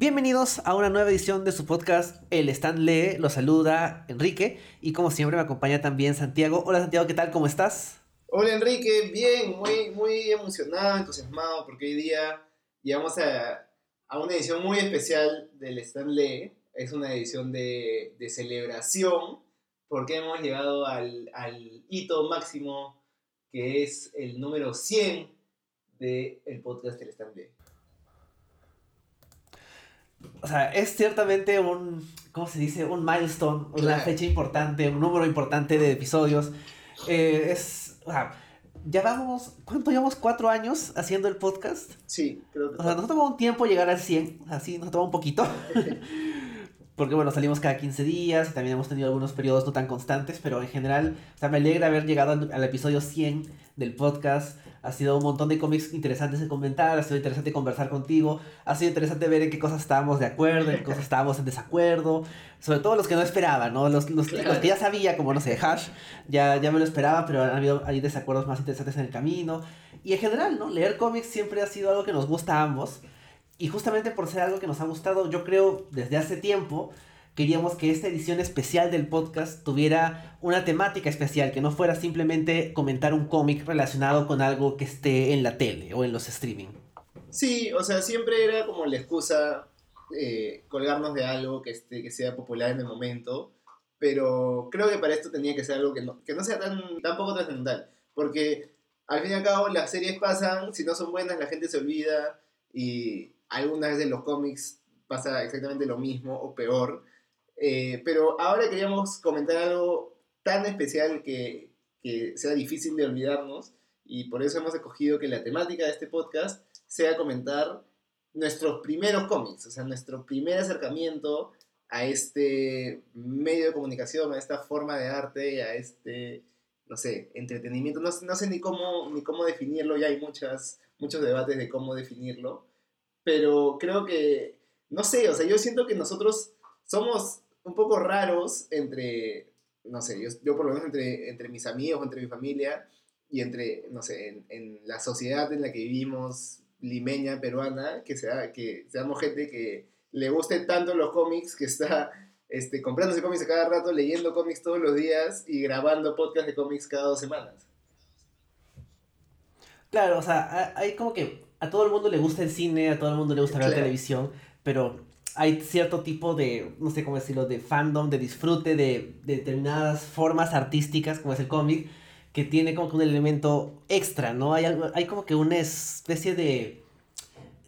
Bienvenidos a una nueva edición de su podcast El Stand Lee. Los saluda Enrique y como siempre me acompaña también Santiago. Hola Santiago, ¿qué tal? ¿Cómo estás? Hola Enrique, bien, muy, muy emocionado, entusiasmado porque hoy día llegamos a, una edición muy especial del Stand Lee. Es una edición de, de celebración porque hemos llegado al, hito máximo que es el número 100 del podcast del Stand Lee. O sea, es ciertamente un, ¿cómo se dice? Un milestone, una fecha importante, un número importante de episodios. Eh, es, o sea, ya vamos, ¿cuánto llevamos? ¿Cuatro años haciendo el podcast? Sí, creo que... O sea, nos tomó un tiempo llegar al 100, así nos tomó un poquito. Porque bueno, salimos cada 15 días y también hemos tenido algunos periodos no tan constantes, pero en general, o sea, me alegra haber llegado al, al episodio 100 del podcast. Ha sido un montón de cómics interesantes de comentar, ha sido interesante conversar contigo, ha sido interesante ver en qué cosas estábamos de acuerdo, en qué cosas estábamos en desacuerdo, sobre todo los que no esperaba, ¿no? Los, los, Claro. los que ya sabía, como no sé, Hash, ya, ya me lo esperaba, pero han habido hay desacuerdos más interesantes en el camino. Y en general, ¿no? Leer cómics siempre ha sido algo que nos gusta a ambos. Y justamente por ser algo que nos ha gustado, yo creo desde hace tiempo, queríamos que esta edición especial del podcast tuviera una temática especial, que no fuera simplemente comentar un cómic relacionado con algo que esté en la tele o en los streaming. Sí, o sea, siempre era como la excusa eh, colgarnos de algo que, esté, que sea popular en el momento, pero creo que para esto tenía que ser algo que no, que no sea tan, tan poco trascendental, porque al fin y al cabo las series pasan, si no son buenas la gente se olvida y algunas veces los cómics pasa exactamente lo mismo o peor, Eh, pero ahora queríamos comentar algo tan especial que, que sea difícil de olvidarnos y por eso hemos escogido que la temática de este podcast sea comentar nuestros primeros cómics, o sea, nuestro primer acercamiento a este medio de comunicación, a esta forma de arte, a este, no sé, entretenimiento. No, no sé ni cómo, ni cómo definirlo, ya hay muchas, muchos debates de cómo definirlo, pero creo que, no sé, o sea, yo siento que nosotros somos un poco raros entre, no sé, yo, yo por lo menos entre, entre mis amigos, entre mi familia, y entre, no sé, en, en la sociedad en la que vivimos, limeña, peruana, que, sea, que seamos gente que le guste tanto los cómics, que está este, comprándose cómics a cada rato, leyendo cómics todos los días y grabando podcast de cómics cada dos semanas. Claro, o sea, ha- hay como que a todo el mundo le gusta el cine, a todo el mundo le gusta ver Claro. televisión, pero hay cierto tipo de, no sé cómo decirlo, de fandom, de disfrute de, de determinadas formas artísticas, como es el cómic, que tiene como que un elemento extra, ¿no? Hay, algo, hay como que una especie de,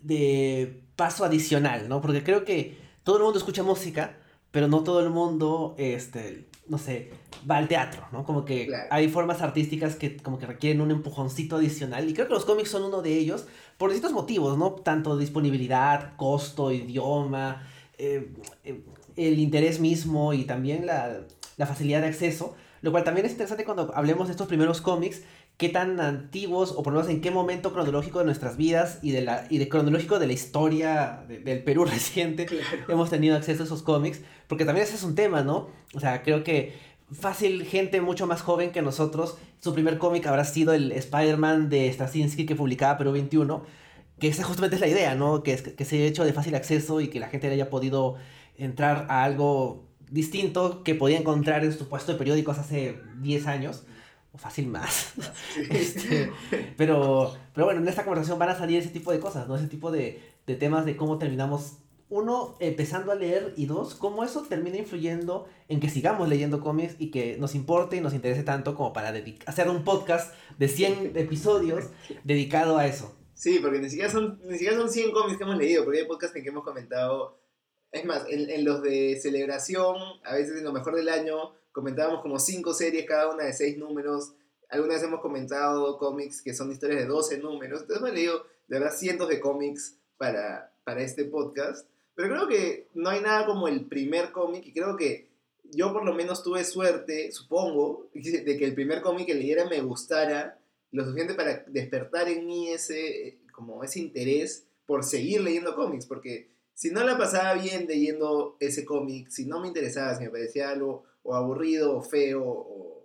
de paso adicional, ¿no? Porque creo que todo el mundo escucha música, pero no todo el mundo, este, no sé, va al teatro, ¿no? Como que Claro. hay formas artísticas que como que requieren un empujoncito adicional y creo que los cómics son uno de ellos por distintos motivos, ¿no? Tanto disponibilidad, costo, idioma, eh, eh, el interés mismo y también la, la facilidad de acceso, lo cual también es interesante cuando hablemos de estos primeros cómics, qué tan antiguos o por lo menos en qué momento cronológico de nuestras vidas y de la y de cronológico de la historia de- del Perú reciente hemos tenido acceso a esos cómics, porque también ese es un tema, ¿no? O sea, creo que fácil gente mucho más joven que nosotros, su primer cómic habrá sido el Spider-Man de Straczynski que publicaba Perú 21, que esa justamente es la idea, ¿no? Que, es, que se haya hecho de fácil acceso y que la gente haya podido entrar a algo distinto que podía encontrar en su puesto de periódicos hace 10 años, o fácil más. Este, pero, pero bueno, en esta conversación van a salir ese tipo de cosas, ¿no? Ese tipo de, de temas de cómo terminamos, uno, empezando a leer y dos, cómo eso termina influyendo en que sigamos leyendo cómics y que nos importe y nos interese tanto como para hacer un podcast de 100 episodios dedicado a eso. Sí, porque ni siquiera son, ni siquiera son 100 cómics que hemos leído, porque hay podcasts en que hemos comentado. Es más, en, en los de celebración, a veces en lo mejor del año, comentábamos como 5 series, cada una de 6 números. Alguna vez hemos comentado cómics que son historias de 12 números. Entonces hemos leído, de verdad, cientos de cómics para, para este podcast. Pero creo que no hay nada como el primer cómic, y creo que yo por lo menos tuve suerte, supongo, de que el primer cómic que leyera me gustara lo suficiente para despertar en mí ese, como ese interés por seguir leyendo cómics, porque si no la pasaba bien leyendo ese cómic, si no me interesaba, si me parecía algo o aburrido o feo o,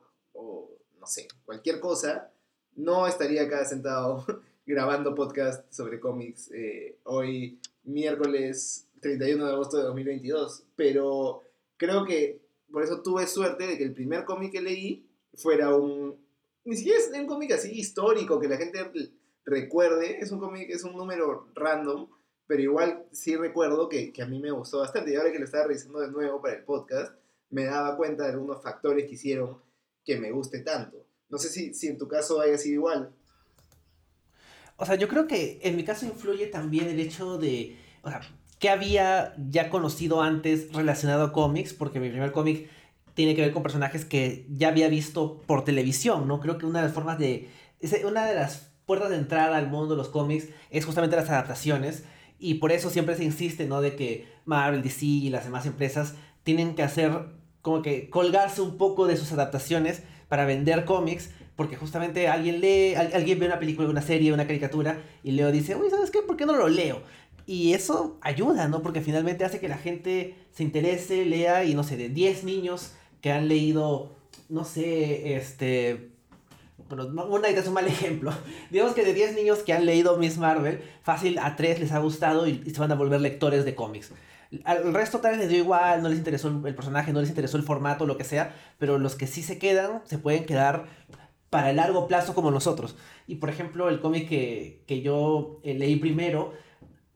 no sé, cualquier cosa, no estaría acá sentado grabando podcast sobre cómics eh, hoy miércoles 31 de agosto de 2022. Pero creo que por eso tuve suerte de que el primer cómic que leí fuera un... Ni siquiera es un cómic así histórico que la gente recuerde. Es un cómic, es un número random. Pero igual sí recuerdo que, que a mí me gustó bastante. Y ahora que lo estaba revisando de nuevo para el podcast, me daba cuenta de algunos factores que hicieron que me guste tanto. No sé si, si en tu caso haya sido igual. O sea, yo creo que en mi caso influye también el hecho de, o sea, que había ya conocido antes relacionado a cómics, porque mi primer cómic tiene que ver con personajes que ya había visto por televisión, ¿no? Creo que una de las formas de, una de las puertas de entrada al mundo de los cómics es justamente las adaptaciones, y por eso siempre se insiste, ¿no? De que Marvel, DC y las demás empresas tienen que hacer como que colgarse un poco de sus adaptaciones para vender cómics, porque justamente alguien lee, alguien ve una película, una serie, una caricatura, y Leo dice, uy, ¿sabes qué? ¿Por qué no lo leo? Y eso ayuda, ¿no? Porque finalmente hace que la gente se interese, lea, y no sé, de 10 niños que han leído, no sé, este... Bueno, una es un mal ejemplo. Digamos que de 10 niños que han leído Miss Marvel, fácil a 3 les ha gustado y, se van a volver lectores de cómics. Al resto tal vez les dio igual, no les interesó el personaje, no les interesó el formato, lo que sea, pero los que sí se quedan, se pueden quedar para el largo plazo como nosotros. Y por ejemplo, el cómic que, que yo eh, leí primero,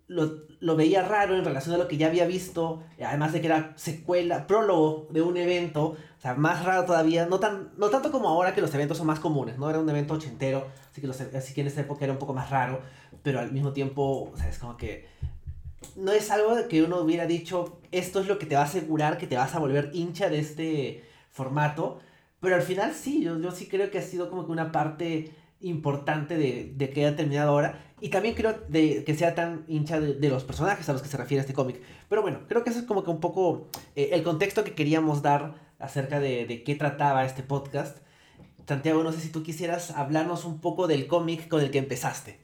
lo, lo, veía raro en relación a lo que ya había visto, además de que era secuela, prólogo de un evento, o sea, más raro todavía, no, tan, no tanto como ahora que los eventos son más comunes, ¿no? Era un evento ochentero, así que, los, así que en esa época era un poco más raro, pero al mismo tiempo, o sea, es como que no es algo que uno hubiera dicho, esto es lo que te va a asegurar que te vas a volver hincha de este formato, pero al final sí, yo, yo sí creo que ha sido como que una parte importante de, de que haya terminado ahora. Y también creo de, que sea tan hincha de, los personajes a los que se refiere este cómic. Pero bueno, creo que eso es como que un poco eh, el contexto que queríamos dar acerca de, de, qué trataba este podcast. Santiago, no sé si tú quisieras hablarnos un poco del cómic con el que empezaste.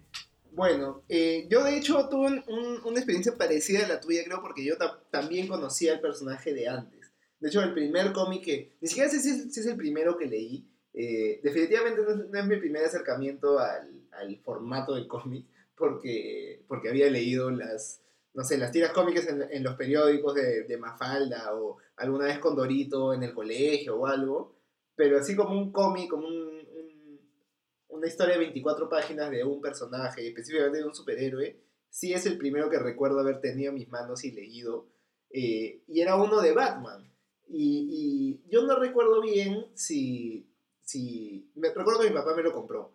Bueno, eh, yo de hecho tuve una experiencia parecida a la tuya, creo, porque yo también conocía al personaje de antes. De hecho, el primer cómic que, ni siquiera sé si es, el primero que leí, eh, definitivamente no es, mi primer acercamiento al, al formato del cómic, porque, porque había leído las, no sé, las tiras cómicas en, en los periódicos de, de, Mafalda o alguna vez con Dorito en el colegio o algo, pero así como un cómic, como un, una historia de 24 páginas de un personaje, específicamente de un superhéroe, sí es el primero que recuerdo haber tenido en mis manos y leído, eh, y era uno de Batman. Y, yo no recuerdo bien si, si... Me, recuerdo que mi papá me lo compró.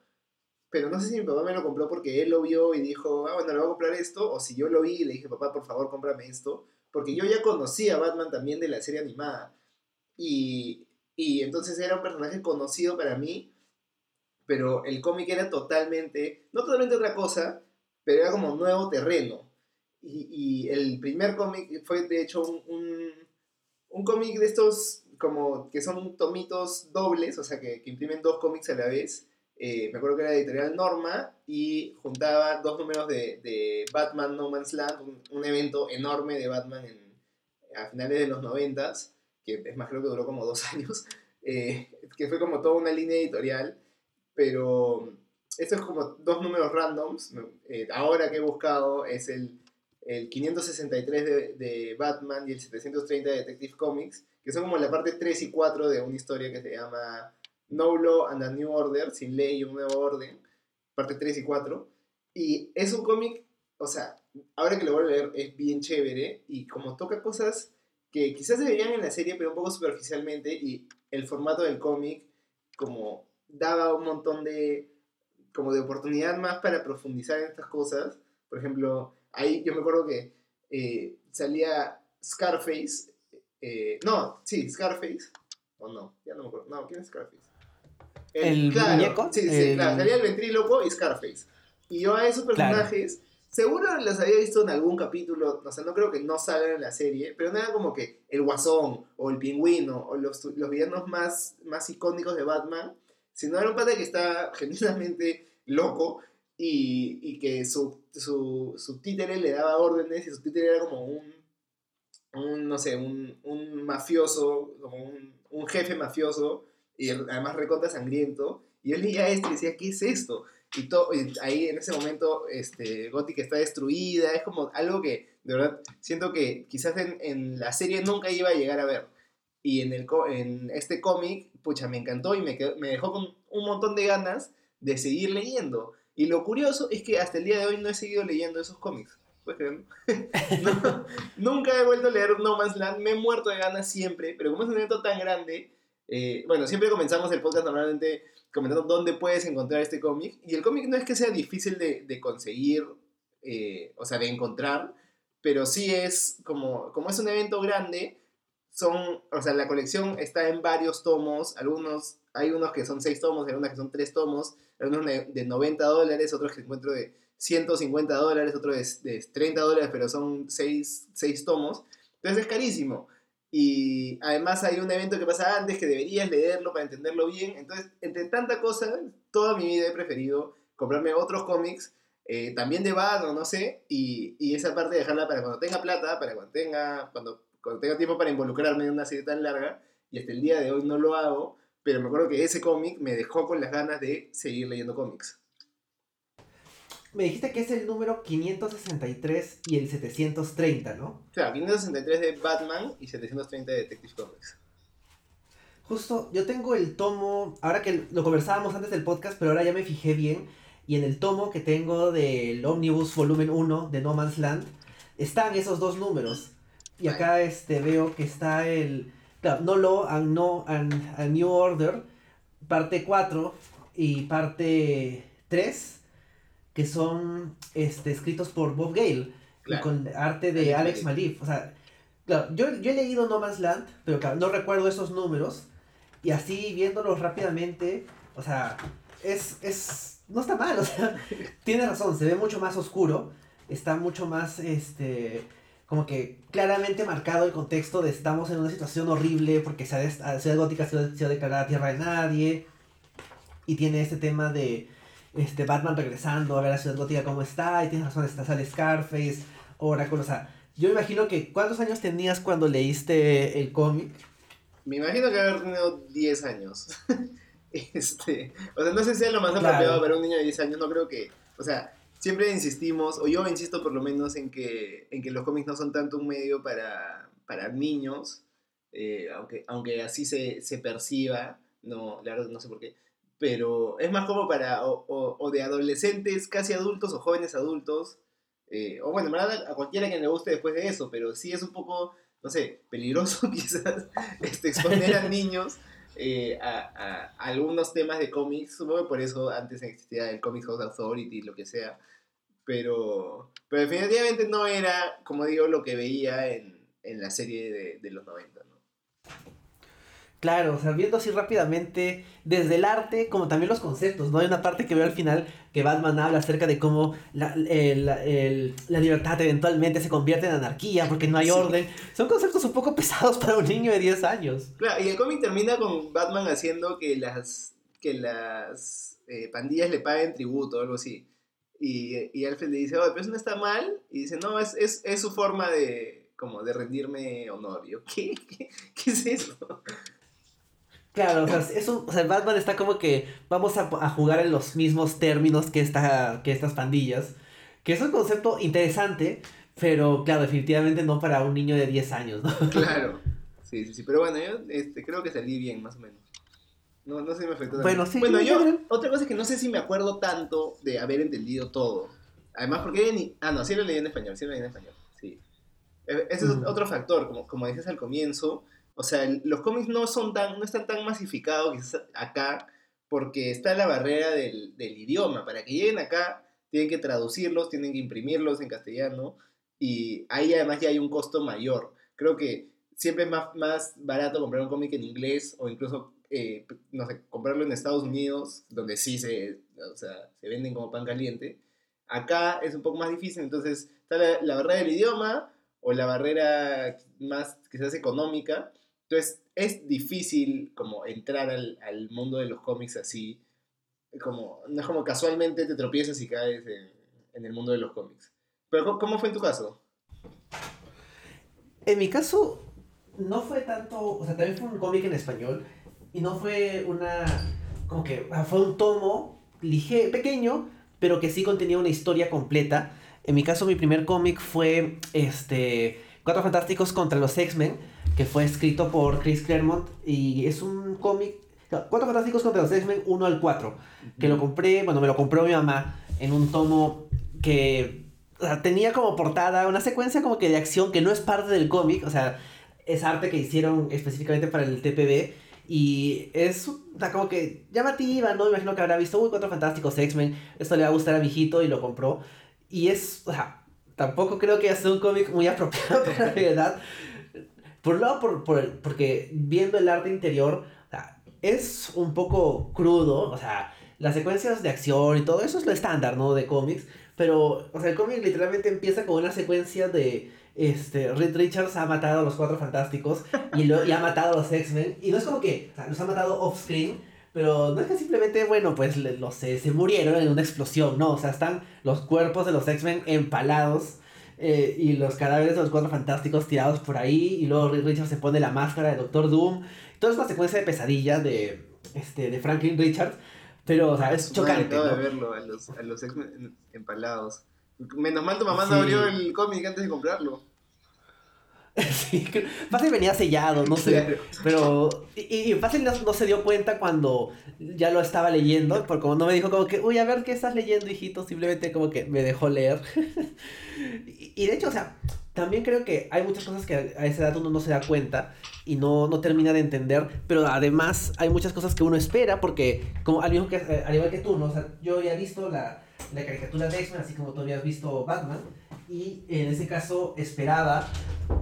Pero no sé si mi papá me lo compró porque él lo vio y dijo, ah, bueno, le voy a comprar esto. O si yo lo vi y le dije, papá, por favor, cómprame esto. Porque yo ya conocía a Batman también de la serie animada. Y, y entonces era un personaje conocido para mí. Pero el cómic era totalmente, no totalmente otra cosa, pero era como nuevo terreno. Y, y el primer cómic fue de hecho un un cómic de estos como que son tomitos dobles, o sea, que, imprimen dos cómics a la vez. Eh, me acuerdo que era editorial Norma y juntaba dos números de, Batman No Man's Land, un, evento enorme de Batman en, a finales de los noventas, que es más creo que duró como dos años, eh, que fue como toda una línea editorial, pero esto es como dos números randoms. Eh, ahora que he buscado es el el 563 de, de, Batman y el 730 de Detective Comics, que son como la parte 3 y 4 de una historia que se llama No Law and a New Order, sin ley y un nuevo orden, parte 3 y 4. Y es un cómic, o sea, ahora que lo voy a leer es bien chévere y como toca cosas que quizás se veían en la serie, pero un poco superficialmente, y el formato del cómic como daba un montón de como de oportunidad más para profundizar en estas cosas. Por ejemplo, Ahí yo me acuerdo que eh, salía Scarface. Eh, no, sí, Scarface. O no, ya no me acuerdo. No, ¿quién es Scarface? El, muñeco. Sí, sí, claro. Salía el ventríloco y Scarface. Y yo a esos personajes. Seguro los había visto en algún capítulo, o sea, no creo que no salgan en la serie, pero no era como que el Guasón o el Pingüino o los, los villanos más, más icónicos de Batman, sino era un padre que estaba genuinamente loco y, y que su, su, su, títere le daba órdenes y su títere era como un, un no sé, un, un mafioso, como un, un, jefe mafioso y además recontra sangriento. Y él leía esto y decía, ¿qué es esto? y, todo, ahí en ese momento este, Gothic está destruida, es como algo que de verdad siento que quizás en, en la serie nunca iba a llegar a ver. Y en, el, en este cómic, pucha, me encantó y me, me dejó con un montón de ganas de seguir leyendo. Y lo curioso es que hasta el día de hoy no he seguido leyendo esos cómics. nunca he vuelto a leer No Man's Land, me he muerto de ganas siempre, pero como es un evento tan grande, eh, bueno, siempre comenzamos el podcast normalmente comentando dónde puedes encontrar este cómic, y el cómic no es que sea difícil de, de conseguir, eh, o sea, de encontrar, pero sí es como, como es un evento grande, son, o sea, la colección está en varios tomos, algunos, hay unos que son seis tomos, hay unos que son tres tomos, algunos de 90 dólares, otros que encuentro de 150 dólares, otro de, de 30 dólares, pero son 6, tomos. Entonces es carísimo. Y además hay un evento que pasa antes que deberías leerlo para entenderlo bien. Entonces, entre tanta cosa, toda mi vida he preferido comprarme otros cómics, eh, también de Batman, no sé, y, y, esa parte dejarla para cuando tenga plata, para cuando tenga, cuando, cuando tenga tiempo para involucrarme en una serie tan larga. Y hasta el día de hoy no lo hago, pero me acuerdo que ese cómic me dejó con las ganas de seguir leyendo cómics. Me dijiste que es el número 563 y el 730, ¿no? Claro, 563 de Batman y 730 de Detective Comics. Justo, yo tengo el tomo, ahora que lo conversábamos antes del podcast, pero ahora ya me fijé bien, y en el tomo que tengo del Omnibus Volumen 1 de No Man's Land, están esos dos números. Y acá este, veo que está el claro, No Law and, no, and, New Order, parte 4 y parte 3 que son este, escritos por Bob Gale con arte de Alex Malif. O sea, claro, yo, yo he leído No Man's Land, pero claro, no recuerdo esos números. Y así viéndolos rápidamente, o sea, es, es, no está mal, o sea, tiene razón, se ve mucho más oscuro, está mucho más, este, como que claramente marcado el contexto de estamos en una situación horrible porque Ciudad Gótica se ha declarado tierra de nadie, y tiene este tema de este, Batman regresando a ver a Ciudad Gótica cómo está, y tienes razón, está sale Scarface, Oracle, o sea, yo me imagino que, ¿cuántos años tenías cuando leíste el cómic? Me imagino que haber tenido 10 años. este, o sea, no sé si es lo más apropiado para un niño de 10 años, no creo que, o sea, siempre insistimos, o yo insisto por lo menos en que, en que los cómics no son tanto un medio para, para niños, eh, aunque, aunque así se, se perciba, no, la verdad no sé por qué, pero es más como para o, de adolescentes casi adultos o jóvenes adultos, eh, o bueno, en verdad a cualquiera que le guste después de eso, pero sí es un poco, no sé, peligroso quizás este, exponer a niños eh, a, algunos temas de cómics, supongo que por eso antes existía el Comics House Authority, lo que sea, pero, pero definitivamente no era, como digo, lo que veía en, en la serie de, de los 90. Claro, o sea, viendo así rápidamente, desde el arte, como también los conceptos, ¿no? Hay una parte que veo al final que Batman habla acerca de cómo la, libertad eventualmente se convierte en anarquía porque no hay orden. Son conceptos un poco pesados para un niño de 10 años. Claro, y el cómic termina con Batman haciendo que las, que las eh, pandillas le paguen tributo o algo así. Y, y Alfred le dice, oye, pero eso no está mal. Y dice, no, es, es, es su forma de, como de rendirme honor. Yo, ¿qué? ¿Qué, qué es eso? Claro, o sea, es un, o sea, Batman está como que vamos a, jugar en los mismos términos que, esta, que estas pandillas. Que es un concepto interesante, pero claro, definitivamente no para un niño de 10 años, ¿no? Claro. Sí, sí, sí. Pero bueno, yo este, creo que salí bien, más o menos. No, no sé si me afectó. Bueno, sí. Bueno, yo, otra cosa es que no sé si me acuerdo tanto de haber entendido todo. Además, porque ni... Ah, no, sí lo leí en español, sí lo leí en español, sí. E, ese es otro factor, como, como dices al comienzo, o sea, los cómics no, son tan, no están tan masificados acá porque está la barrera del, idioma. Para que lleguen acá, tienen que traducirlos, tienen que imprimirlos en castellano y ahí además ya hay un costo mayor. Creo que siempre es más, más barato comprar un cómic en inglés o incluso, eh, no sé, comprarlo en Estados Unidos, donde sí se, o sea, se venden como pan caliente. Acá es un poco más difícil, entonces está la, la barrera del idioma o la barrera más quizás económica entonces, es difícil como entrar al, mundo de los cómics así, como, no es como casualmente te tropiezas y caes en, el mundo de los cómics. Pero, ¿cómo fue en tu caso? En mi caso, no fue tanto, o sea, también fue un cómic en español, y no fue una, como que, ah, fue un tomo ligero, pequeño, pero que sí contenía una historia completa. En mi caso, mi primer cómic fue este, Cuatro Fantásticos contra los X-Men, que fue escrito por Chris Claremont y es un cómic... Cuatro Fantásticos contra los X-Men 1 al 4, que lo compré, bueno, me lo compró mi mamá en un tomo que tenía como portada una secuencia como que de acción que no es parte del cómic, o sea, es arte que hicieron específicamente para el TPB y es como que llamativa, ¿no? Imagino que habrá visto, uy, Cuatro Fantásticos X-Men, esto le va a gustar a mi hijito y lo compró. Y es, o sea, tampoco creo que sea un cómic muy apropiado para la edad. Por un lado, por, por, porque viendo el arte interior, o sea, es un poco crudo, o sea, las secuencias de acción y todo eso es lo estándar, ¿no? De cómics. Pero, o sea, el cómic literalmente empieza con una secuencia de este, Reed Richards ha matado a los Cuatro Fantásticos y, lo, y ha matado a los X-Men. Y no es como que, o sea, los ha matado off-screen, pero no es que simplemente, bueno, pues los, se murieron en una explosión, no, o sea, están los cuerpos de los X-Men empalados eh, y los cadáveres de los Cuatro Fantásticos tirados por ahí y luego Reed Richards se pone la máscara de Doctor Doom. Toda es una secuencia de pesadilla de, este, de Franklin Richards, pero, o sea, es chocante. Acabo de verlo, a los, a los empalados. Menos mal tu mamá no abrió el cómic antes de comprarlo. Sí, fácil venía sellado, no sé. Pero. Y, fácil no, se dio cuenta cuando ya lo estaba leyendo. Porque como no me dijo como que, uy, a ver qué estás leyendo, hijito. Simplemente como que me dejó leer. y, de hecho, o sea, también creo que hay muchas cosas que a esa edad uno no se da cuenta y no, no termina de entender. Pero además hay muchas cosas que uno espera. Porque, como al, mismo que, eh, al igual que tú, ¿no? O sea, yo había visto la, la caricatura de X-Men, así como tú habías visto Batman y en ese caso esperaba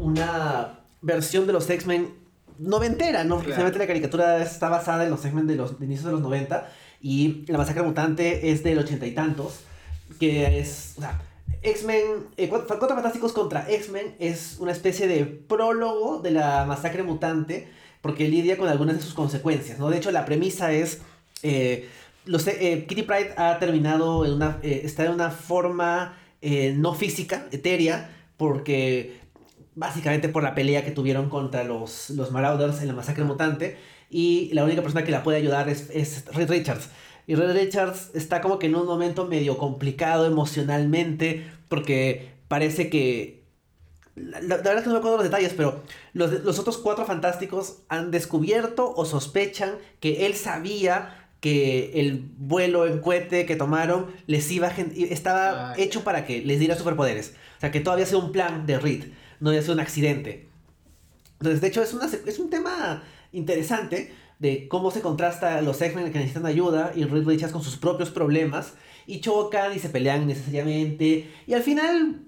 una versión de los X-Men noventera, ¿no? Claro. la caricatura está basada en los X-Men de los inicios de los 90 y la masacre mutante es del ochenta y tantos, que es, o sea, X-Men, eh, Cuatro Fantásticos contra X-Men es una especie de prólogo de la masacre mutante porque lidia con algunas de sus consecuencias, ¿no? De hecho, la premisa es... Eh, los, eh, Kitty Pride ha terminado en una, eh, está en una forma eh, no física, etérea, porque básicamente por la pelea que tuvieron contra los, los Marauders en la masacre mutante, y la única persona que la puede ayudar es, es Red Richards. Y Red Richards está como que en un momento medio complicado emocionalmente, porque parece que... La, verdad es que no me acuerdo los detalles, pero los, los otros cuatro fantásticos han descubierto o sospechan que él sabía que el vuelo en cohete que tomaron les iba estaba hecho para que les diera superpoderes. O sea, que todavía sea un plan de Reed, no había sido un accidente. Entonces, de hecho, es, una, es un tema interesante de cómo se contrasta los X-Men que necesitan ayuda y Reed Richards con sus propios problemas y chocan y se pelean necesariamente y al final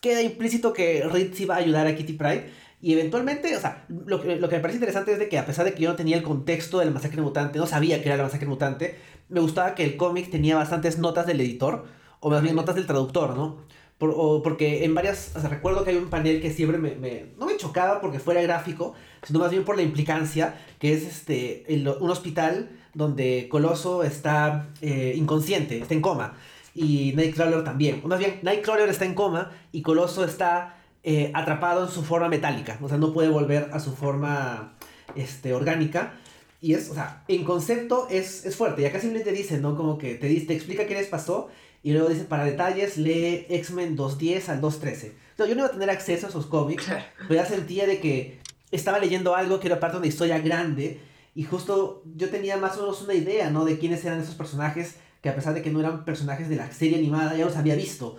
queda implícito que Reed sí va a ayudar a Kitty Pride y eventualmente, o sea, lo que, lo que me parece interesante es de que a pesar de que yo no tenía el contexto de la masacre mutante, no sabía que era la masacre mutante, me gustaba que el cómic tenía bastantes notas del editor, o más bien notas del traductor, ¿no? Por, o porque en varias, o sea, recuerdo que hay un panel que siempre me, me, no me chocaba porque fuera gráfico, sino más bien por la implicancia, que es este, un hospital donde Coloso está eh, inconsciente, está en coma, y Nightcrawler también. O más bien, Nightcrawler está en coma y Coloso está eh, atrapado en su forma metálica, o sea, no puede volver a su forma este, orgánica. Y es, o sea, en concepto es, es fuerte. Y acá simplemente dice, ¿no? Como que te, te explica qué les pasó. Y luego dice, para detalles, lee X-Men 210 al 213. yo no iba a tener acceso a esos cómics, pero ya sentía de que estaba leyendo algo que era parte de una historia grande. Y justo yo tenía más o menos una idea, ¿no? De quiénes eran esos personajes que a pesar de que no eran personajes de la serie animada, ya los había visto.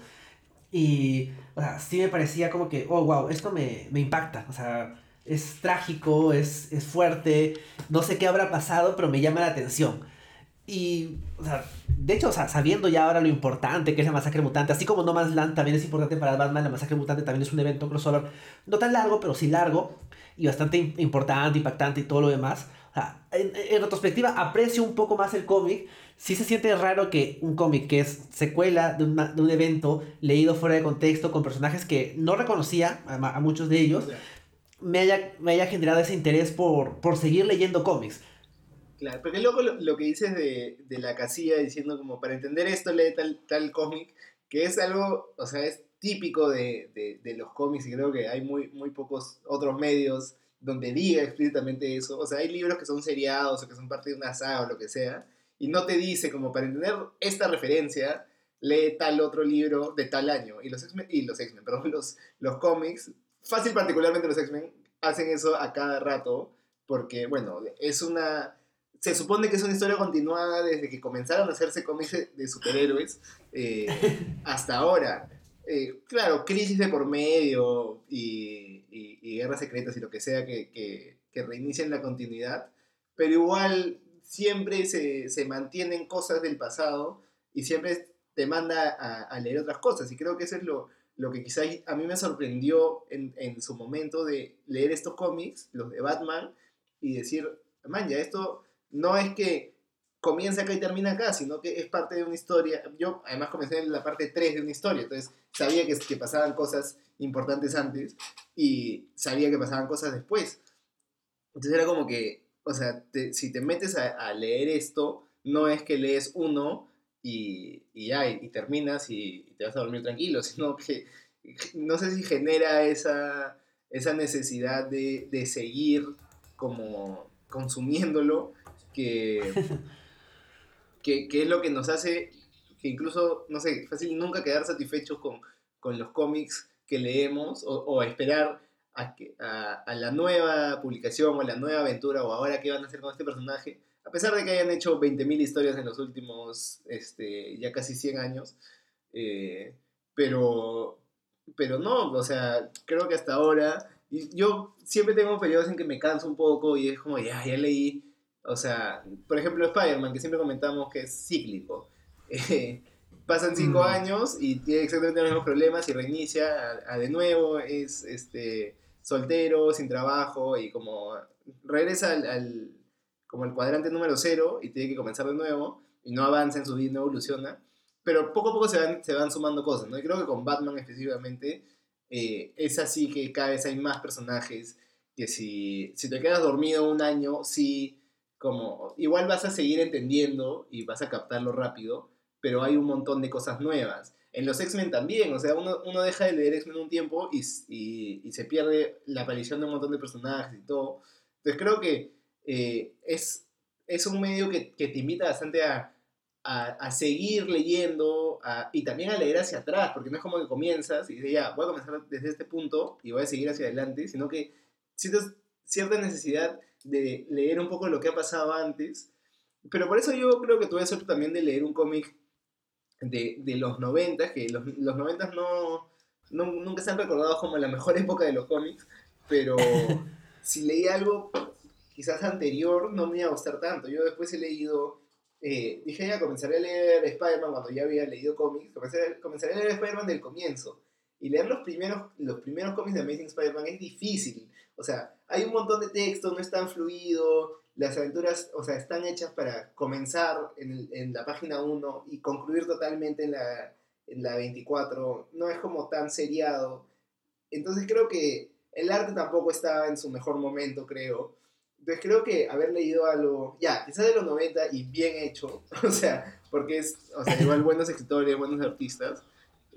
Y, o sea, sí me parecía como que, oh, wow, esto me, me impacta. O sea, es trágico, es, es fuerte, no sé qué habrá pasado, pero me llama la atención. Y, o sea, de hecho, o sea, sabiendo ya ahora lo importante que es la masacre mutante, así como No Man's Land también es importante para Batman, la masacre mutante también es un evento crossover, no tan largo, pero sí largo, y bastante importante, impactante y todo lo demás. O sea, en, en retrospectiva, aprecio un poco más el cómic, sí se siente raro que un cómic que es secuela de, de, un evento leído fuera de contexto con personajes que no reconocía a, muchos de ellos, me, haya, me haya generado ese interés por, por seguir leyendo cómics. Claro, porque luego lo, lo, que dices de, de, la casilla diciendo como para entender esto lee tal, tal cómic, que es algo, o sea, es típico de, de, de, los cómics y creo que hay muy, muy pocos otros medios donde diga explícitamente eso. O sea, hay libros que son seriados o que son parte de una saga o lo que sea, y no te dice como para entender esta referencia, lee tal otro libro de tal año. Y los X-Men, y los X-Men, perdón, los, los cómics, fácil particularmente los X-Men, hacen eso a cada rato, porque, bueno, es una... Se supone que es una historia continuada desde que comenzaron a hacerse cómics de superhéroes eh, hasta ahora. Eh, claro, crisis de por medio y, y, y, guerras secretas y lo que sea que, que, que reinicien la continuidad, pero igual siempre se, se, mantienen cosas del pasado y siempre te manda a, leer otras cosas. Y creo que eso es lo, lo que quizás a mí me sorprendió en, en, su momento de leer estos cómics, los de Batman, y decir, man, ya esto no es que comienza acá y termina acá, sino que es parte de una historia. Yo además comencé en la parte 3 de una historia, entonces sabía que, que pasaban cosas importantes antes y sabía que pasaban cosas después. Entonces era como que, o sea, te, si te metes a, a, leer esto, no es que lees uno y, y ya, y, y terminas y, y, te vas a dormir tranquilo, sino que no sé si genera esa, esa necesidad de, de seguir como consumiéndolo, que, que, que, es lo que nos hace que incluso, no sé, fácil nunca quedar satisfechos con, con los cómics que leemos o, o esperar a, que, a, a, la nueva publicación o a la nueva aventura o ahora qué van a hacer con este personaje, a pesar de que hayan hecho 20.000 historias en los últimos este, ya casi 100 años, eh, pero, pero no, o sea, creo que hasta ahora, y yo siempre tengo periodos en que me canso un poco y es como, ya, ya leí, o sea, por ejemplo Spider-Man, que siempre comentamos que es cíclico. Eh, pasan cinco mm. años y tiene exactamente los mismos problemas y reinicia a, a de nuevo, es este soltero, sin trabajo y como regresa al, como el cuadrante número cero y tiene que comenzar de nuevo y no avanza en su vida, no evoluciona, pero poco a poco se van, se van sumando cosas, ¿no? Y creo que con Batman específicamente eh, es así que cada vez hay más personajes que si, si te quedas dormido un año, sí, como igual vas a seguir entendiendo y vas a captarlo rápido, pero hay un montón de cosas nuevas en los X-Men también, o sea, uno, uno deja de leer X-Men un tiempo y, y, y, se pierde la aparición de un montón de personajes y todo. Entonces creo que eh, es, es un medio que, que te invita bastante a, a, a seguir leyendo a, y también a leer hacia atrás, porque no es como que comienzas y dices, ya, voy a comenzar desde este punto y voy a seguir hacia adelante, sino que sientes cierta necesidad de leer un poco lo que ha pasado antes. Pero por eso yo creo que tuve suerte también de leer un cómic de, de los 90, que los, los 90 no, no, nunca se han recordado como la mejor época de los cómics, pero si leí algo quizás anterior no me iba a gustar tanto. Yo después he leído, eh, dije ya comenzaré a leer Spider-Man cuando ya había leído cómics, comenzaré, comenzaré a leer Spider-Man del comienzo. Y leer los primeros, los primeros cómics de Amazing Spider-Man es difícil. O sea, hay un montón de texto, no es tan fluido, las aventuras, o sea, están hechas para comenzar en, en la página 1 y concluir totalmente en la, en la 24. No es como tan seriado. Entonces creo que el arte tampoco estaba en su mejor momento, creo. Entonces creo que haber leído algo, ya, quizás de los 90 y bien hecho, o sea, porque es, o sea, igual buenos escritores, buenos artistas,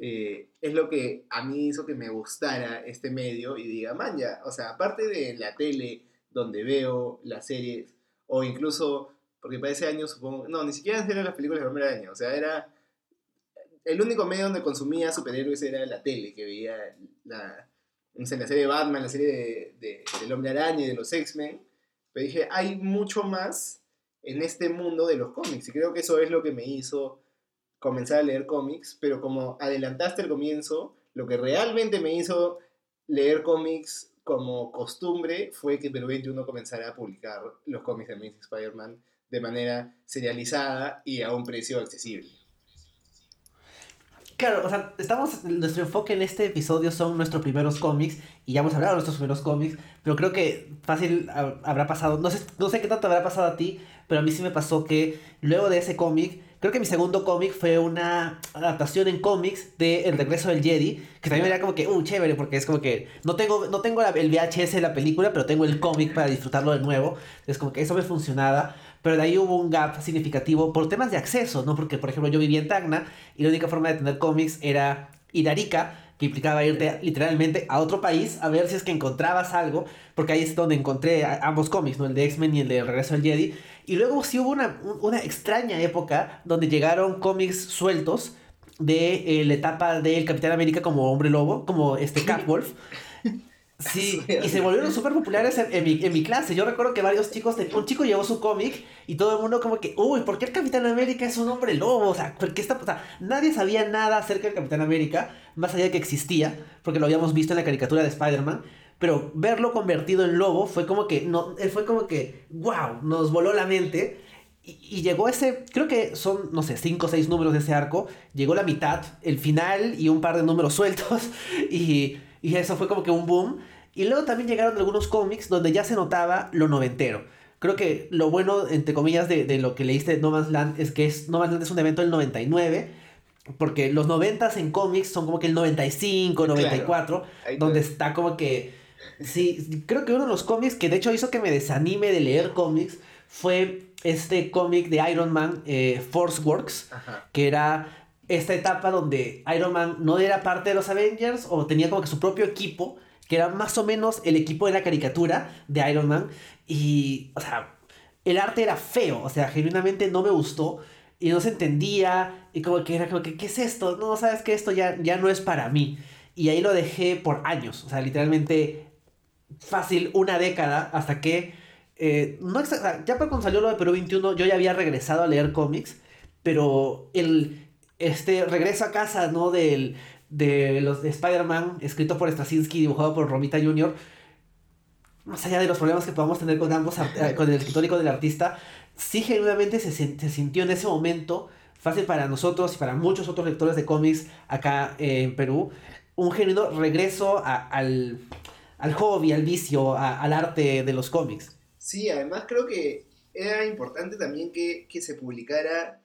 eh, es lo que a mí hizo que me gustara este medio y diga, man, ya, o sea, aparte de la tele, donde veo las series, o incluso, porque para ese año supongo, no, ni siquiera eran las películas del hombre año, o sea, era, el único medio donde consumía superhéroes era la tele, que veía la, no la serie de Batman, la serie de, de, del hombre araña y de los X-Men, pero dije, hay mucho más en este mundo de los cómics, y creo que eso es lo que me hizo comenzar a leer cómics, pero como adelantaste el comienzo, lo que realmente me hizo leer cómics como costumbre fue que Perú 21 comenzara a publicar los cómics de Amazing Spider-Man de manera serializada y a un precio accesible. Claro, o sea, estamos, nuestro enfoque en este episodio son nuestros primeros cómics, y ya hemos hablado de nuestros primeros cómics, pero creo que fácil habrá pasado, no sé, no sé qué tanto habrá pasado a ti, pero a mí sí me pasó que luego de ese cómic, creo que mi segundo cómic fue una adaptación en cómics de El regreso del Jedi, que también era como que, uh, chévere, porque es como que no tengo, no tengo el VHS de la película, pero tengo el cómic para disfrutarlo de nuevo, es como que eso me funcionaba. Pero de ahí hubo un gap significativo por temas de acceso, ¿no? Porque, por ejemplo, yo vivía en Tacna y la única forma de tener cómics era ir a Arica que implicaba irte literalmente a otro país a ver si es que encontrabas algo, porque ahí es donde encontré ambos cómics, ¿no? El de X-Men y el de Regreso al Jedi. Y luego sí hubo una, una extraña época donde llegaron cómics sueltos de eh, la etapa del Capitán América como hombre lobo, como este Catwolf. Sí, y se volvieron súper populares en, mi, en, mi, clase. Yo recuerdo que varios chicos, un chico llevó su cómic y todo el mundo como que, uy, ¿por qué el Capitán América es un hombre lobo? O sea, ¿por qué está, o sea, nadie sabía nada acerca del Capitán América, más allá de que existía, porque lo habíamos visto en la caricatura de Spider-Man. Pero verlo convertido en lobo fue como que, no, fue como que, wow, nos voló la mente. Y, y, llegó ese, creo que son, no sé, cinco o seis números de ese arco. Llegó la mitad, el final y un par de números sueltos. Y y eso fue como que un boom. Y luego también llegaron algunos cómics donde ya se notaba lo noventero. Creo que lo bueno, entre comillas, de, de lo que leíste de No Man's Land es que es, No Man's Land es un evento del 99. Porque los 90 en cómics son como que el 95, 94, donde está como que... Sí, creo que uno de los cómics que de hecho hizo que me desanime de leer cómics fue este cómic de Iron Man, eh, Force Works, que era esta etapa donde Iron Man no era parte de los Avengers o tenía como que su propio equipo, que era más o menos el equipo de la caricatura de Iron Man. Y, o sea, el arte era feo, o sea, genuinamente no me gustó y no se entendía y como que era como que, ¿qué es esto? No, sabes que esto ya, ya no es para mí. Y ahí lo dejé por años, o sea, literalmente fácil una década hasta que... Eh, no ya cuando salió lo de Perú 21 yo ya había regresado a leer cómics, pero el, este regreso a casa, ¿no? Del, de los de Spider-Man, escrito por Straczynski, dibujado por Romita Jr., más allá de los problemas que podamos tener con ambos, eh, con el escritor y con el artista, sí genuinamente se, se, sintió en ese momento, fácil para nosotros y para muchos otros lectores de cómics acá en Perú, un genuino regreso al, al, hobby, al vicio, al arte de los cómics. Sí, además creo que era importante también que, que se publicara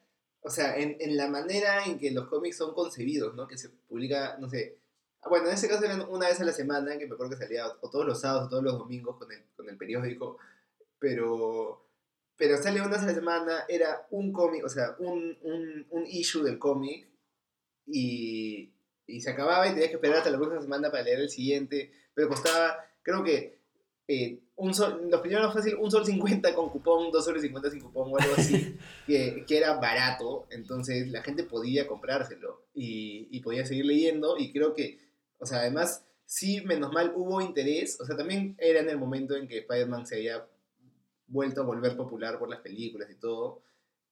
o sea, en, en, la manera en que los cómics son concebidos, ¿no? Que se publica, no sé, ah, bueno, en ese caso era una vez a la semana, que me acuerdo que salía o todos los sábados o todos los domingos con el, con el periódico, pero, pero sale una vez a la semana, era un cómic, o sea, un, un, un issue del cómic, y, y se acababa y tenías que esperar hasta la próxima semana para leer el siguiente, pero costaba, creo que eh, un sol, los primeros fácil, un sol 50 con cupón, dos soles 50 sin cupón o algo así, que, que, era barato, entonces la gente podía comprárselo y, y, podía seguir leyendo y creo que, o sea, además, sí, menos mal hubo interés, o sea, también era en el momento en que Spider-Man se había vuelto a volver popular por las películas y todo,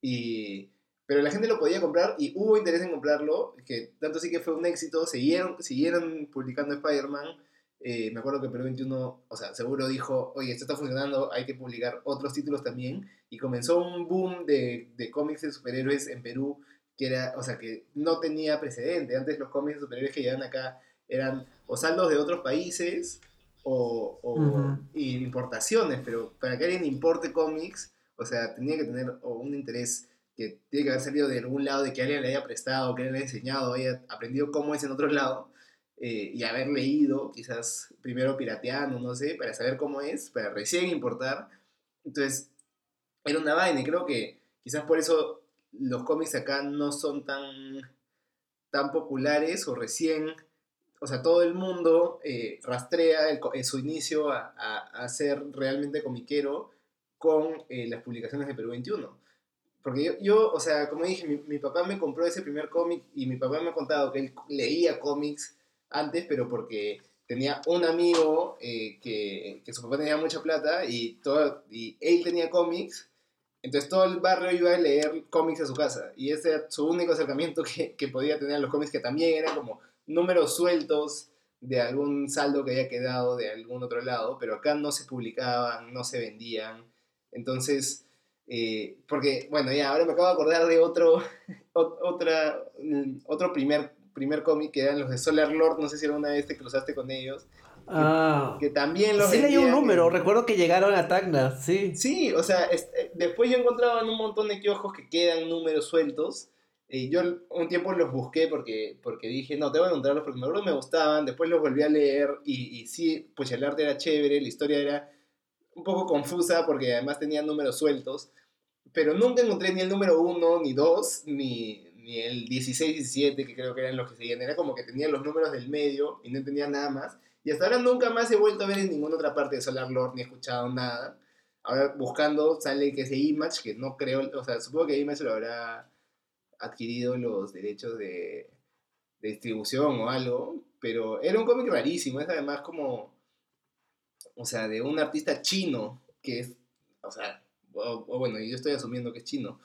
y, pero la gente lo podía comprar y hubo interés en comprarlo, que tanto sí que fue un éxito, siguieron, siguieron publicando Spider-Man, eh, me acuerdo que Perú 21, o sea, seguro dijo, oye, esto está funcionando, hay que publicar otros títulos también. Y comenzó un boom de, de cómics de superhéroes en Perú que era, o sea, que no tenía precedente. Antes los cómics de superhéroes que llegaban acá eran o saldos de otros países o, o importaciones, pero para que alguien importe cómics, o sea, tenía que tener un interés que tiene que haber salido de algún lado, de que alguien le haya prestado, que alguien le haya enseñado, haya aprendido cómo es en otro lado eh, y haber leído, quizás primero pirateando, no sé, para saber cómo es, para recién importar. Entonces, era una vaina y creo que quizás por eso los cómics acá no son tan, tan populares o recién, o sea, todo el mundo eh, rastrea el, eh, su inicio a, a, ser realmente comiquero con las publicaciones de Perú 21. Porque yo, yo, o sea, como dije, mi, mi papá me compró ese primer cómic y mi papá me ha contado que él leía cómics antes, pero porque tenía un amigo eh, que, que, su papá tenía mucha plata y, todo, y él tenía cómics, entonces todo el barrio iba a leer cómics a su casa. Y ese era su único acercamiento que, que podía tener a los cómics, que también eran como números sueltos de algún saldo que había quedado de algún otro lado, pero acá no se publicaban, no se vendían, entonces... Eh, porque, bueno, ya ahora me acabo de acordar de otro, otra, mm, otro primer primer cómic, que eran los de Solar Lord, no sé si alguna vez te cruzaste con ellos. Ah. Que, también los Sí leí un número, recuerdo que llegaron a Tacna, sí. Sí, o sea, eh, después yo encontraba en un montón de kioscos que quedan números sueltos. Y yo un tiempo los busqué porque, porque dije, no, tengo que encontrarlos porque me, me gustaban. Después los volví a leer y, y sí, pues el arte era chévere, la historia era un poco confusa porque además tenía números sueltos. Pero nunca encontré ni el número uno, ni dos, ni, ni el 16, 17, que creo que eran los que seguían. Era como que tenía los números del medio y no tenía nada más. Y hasta ahora nunca más he vuelto a ver en ninguna otra parte de Solar Lord ni he escuchado nada. Ahora buscando sale que ese Image, que no creo, o sea, supongo que Image lo habrá adquirido los derechos de, de distribución o algo, pero era un cómic rarísimo, es además como, o sea, de un artista chino, que es, o sea, o bueno, yo estoy asumiendo que es chino,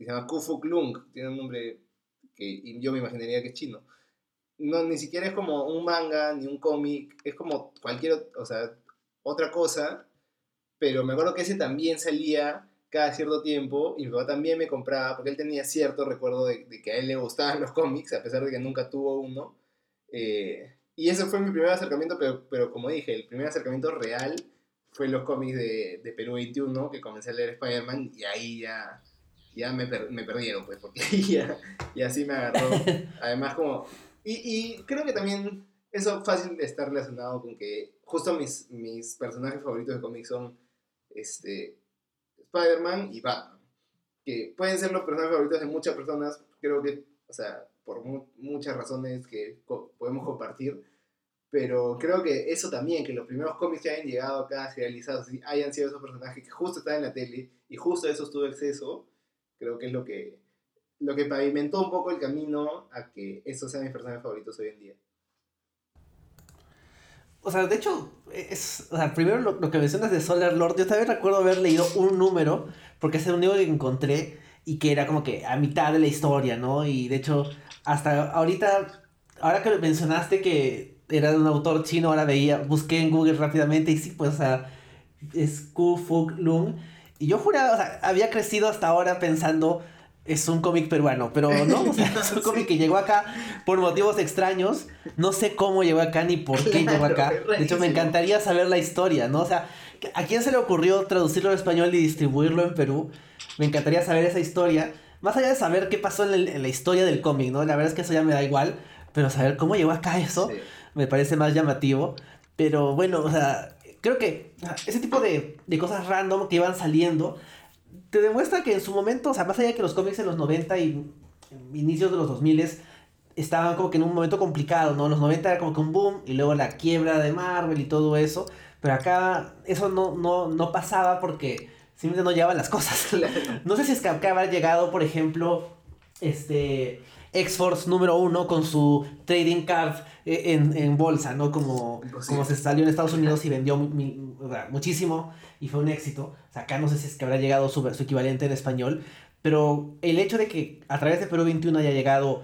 que se llama Kufu Klung, tiene un nombre que yo me imaginaría que es chino no, ni siquiera es como un manga ni un cómic, es como cualquier, o sea, otra cosa, pero me acuerdo que ese también salía cada cierto tiempo y mi papá también me compraba, porque él tenía cierto recuerdo de, que a él le gustaban los cómics, a pesar de que nunca tuvo uno. Eh, y ese fue mi primer acercamiento, pero, pero como dije, el primer acercamiento real fue los cómics de, de Perú 21, que comencé a leer Spider-Man y ahí ya, ya me, me perdieron, pues, porque ya, y así me agarró. Además, como y, y creo que también eso fácil de estar relacionado con que justo mis, mis personajes favoritos de cómics son este, Spider-Man y Batman. Que pueden ser los personajes favoritos de muchas personas, creo que, o sea, por muchas razones que podemos compartir. Pero creo que eso también, que los primeros cómics que hayan llegado acá serializados hayan sido esos personajes que justo están en la tele y justo a esos tuve acceso, creo que es lo que, lo que pavimentó un poco el camino a que esos sean mis personajes favoritos hoy en día. O sea, de hecho, es, primero lo, que mencionas de Solar Lord, yo también recuerdo haber leído un número, porque es el único que encontré y que era como que a mitad de la historia, ¿no? Y de hecho, hasta ahorita, ahora que mencionaste que era de un autor chino, ahora veía, busqué en Google rápidamente y sí, pues, o sea, es Ku Fuk Lung. Y yo juraba, o sea, había crecido hasta ahora pensando es un cómic peruano, pero no, o sea, es un cómic que llegó acá por motivos extraños. No sé cómo llegó acá ni por qué llegó acá. De hecho, me encantaría saber la historia, ¿no? O sea, ¿a quién se le ocurrió traducirlo al español y distribuirlo en Perú? Me encantaría saber esa historia. Más allá de saber qué pasó en, la historia del cómic, ¿no? La verdad es que eso ya me da igual, pero saber cómo llegó acá eso me parece más llamativo. Pero bueno, o sea, creo que ese tipo de, de cosas random que iban saliendo te demuestra que en su momento, o sea, más allá de que los cómics en los 90 y inicios de los 2000 estaban como que en un momento complicado, ¿no? Los 90 era como que un boom y luego la quiebra de Marvel y todo eso, pero acá eso no, no, no pasaba porque simplemente no llevaban las cosas. no sé si es que acá habrá llegado, por ejemplo, este X-Force número uno con su trading card en, en bolsa, ¿no? Como, como se salió en Estados Unidos y vendió muchísimo y fue un éxito. O sea, acá no sé si es que habrá llegado su, su equivalente en español, pero el hecho de que a través de Perú 21 haya llegado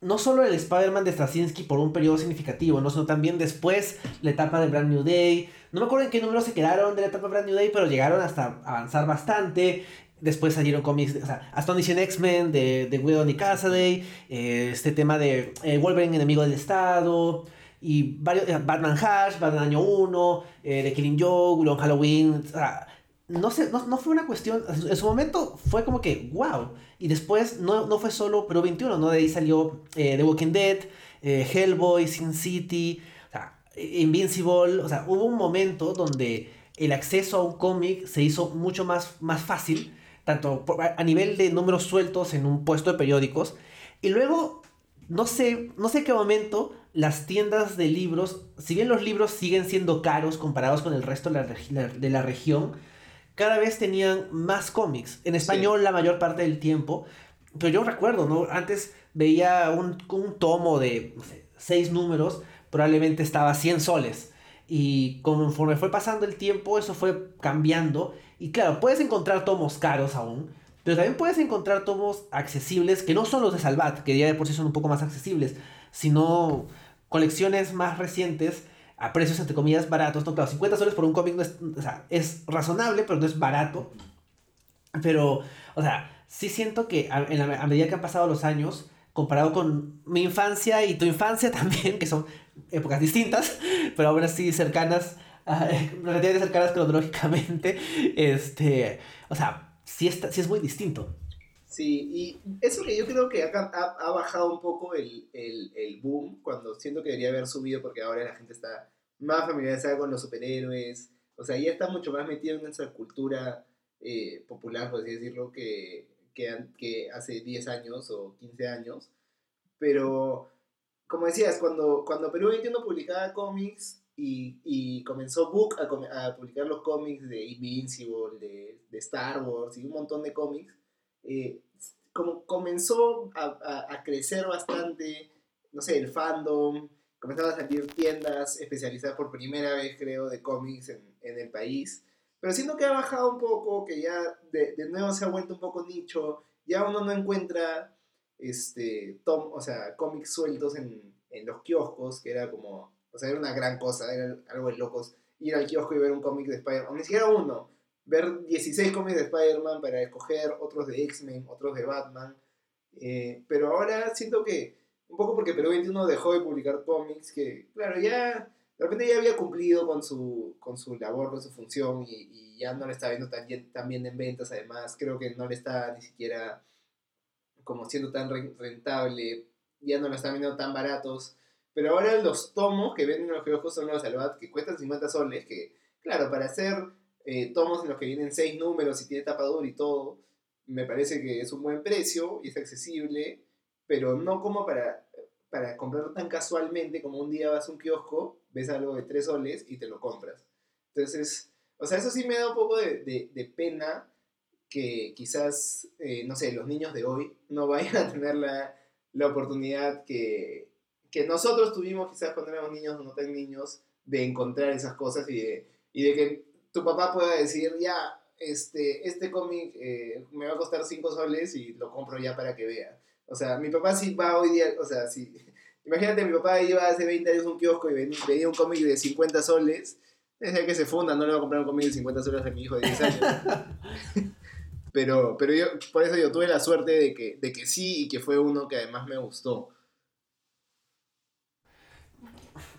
no solo el Spider-Man de Straczynski por un periodo significativo, ¿no? sino también después la etapa de Brand New Day. No me acuerdo en qué número se quedaron de la etapa de Brand New Day, pero llegaron hasta avanzar bastante. Después salieron cómics, o sea, Astonishing X-Men de, de Widow y Casaday, eh, este tema de eh, Wolverine, enemigo del Estado, y varios, eh, Batman Hash, Batman Año 1, eh, The Killing Joke, Long Halloween, o sea, no sé, no, no, fue una cuestión, en su momento fue como que, wow, y después no, no fue solo Pro 21, ¿no? De ahí salió eh, The Walking Dead, Hellboy, Sin City, o sea, Invincible, o sea, hubo un momento donde el acceso a un cómic se hizo mucho más, más fácil, tanto a nivel de números sueltos en un puesto de periódicos, y luego, no sé, no sé qué momento, las tiendas de libros, si bien los libros siguen siendo caros comparados con el resto de la, de la región, cada vez tenían más cómics. En español la mayor parte del tiempo. Pero yo recuerdo, ¿no? Antes veía un, un tomo de seis números, probablemente estaba a 100 soles. Y conforme fue pasando el tiempo, eso fue cambiando. Y claro, puedes encontrar tomos caros aún, pero también puedes encontrar tomos accesibles que no son los de Salvat, que ya de por sí son un poco más accesibles, sino colecciones más recientes a precios entre comillas baratos. No, claro, 50 soles por un cómic es, o sea, es razonable, pero no es barato. Pero, o sea, sí siento que a, en la, a medida que han pasado los años, comparado con mi infancia y tu infancia también, que son épocas distintas, pero aún así cercanas, relativamente cercanas cronológicamente, este, o sea, sí, está, sí es muy distinto. Sí, y eso que yo creo que ha, ha, bajado un poco el, el, el, boom, cuando siento que debería haber subido porque ahora la gente está más familiarizada con los superhéroes, o sea, ya está mucho más metido en esa cultura eh, popular, por así decirlo, que, que, que hace 10 años o 15 años. Pero, como decías, cuando, cuando Perú 21 publicaba cómics y, y comenzó Book a, a, publicar los cómics de Invincible, de, de, Star Wars y un montón de cómics, eh, como comenzó a, a, crecer bastante, no sé, el fandom, comenzaron a salir tiendas especializadas por primera vez, creo, de cómics en, en el país. Pero siento que ha bajado un poco, que ya de, de, nuevo se ha vuelto un poco nicho, ya uno no encuentra este, tom, o sea, cómics sueltos en, en los kioscos, que era como, o sea, era una gran cosa, era algo de locos ir al kiosco y ver un cómic de Spider-Man, ni siquiera uno, ver 16 cómics de Spider-Man para escoger otros de X-Men, otros de Batman, eh, pero ahora siento que, un poco porque Perú 21 dejó de publicar cómics, que claro, ya de repente ya había cumplido con su, con su labor, con su función y, ya no le está viendo tan tan bien en ventas, además creo que no le está ni siquiera como siendo tan rentable, ya no lo están vendiendo tan baratos. Pero ahora los tomos que venden los kioscos son los Salvat que cuestan 50 soles, que claro, para hacer eh, tomos en los que vienen 6 números y tiene tapadura y todo, me parece que es un buen precio y es accesible, pero no como para, para comprarlo tan casualmente como un día vas a un kiosco, ves algo de 3 soles y te lo compras. Entonces, o sea, eso sí me da un poco de, de, de pena que quizás, eh, no sé, los niños de hoy no vayan a tener la, la oportunidad que, que, nosotros tuvimos quizás cuando éramos niños o no tan niños de encontrar esas cosas y de, y de que tu papá pueda decir, ya, este, este cómic eh, me va a costar 5 soles y lo compro ya para que vea. O sea, mi papá sí va hoy día, o sea, sí. Imagínate, mi papá iba hace 20 años a un kiosco y veía un cómic de 50 soles. Desde que se funda, no le va a comprar un cómic de 50 soles a mi hijo de 10 años. Pero, pero yo, por eso yo tuve la suerte de que, de que sí y que fue uno que además me gustó.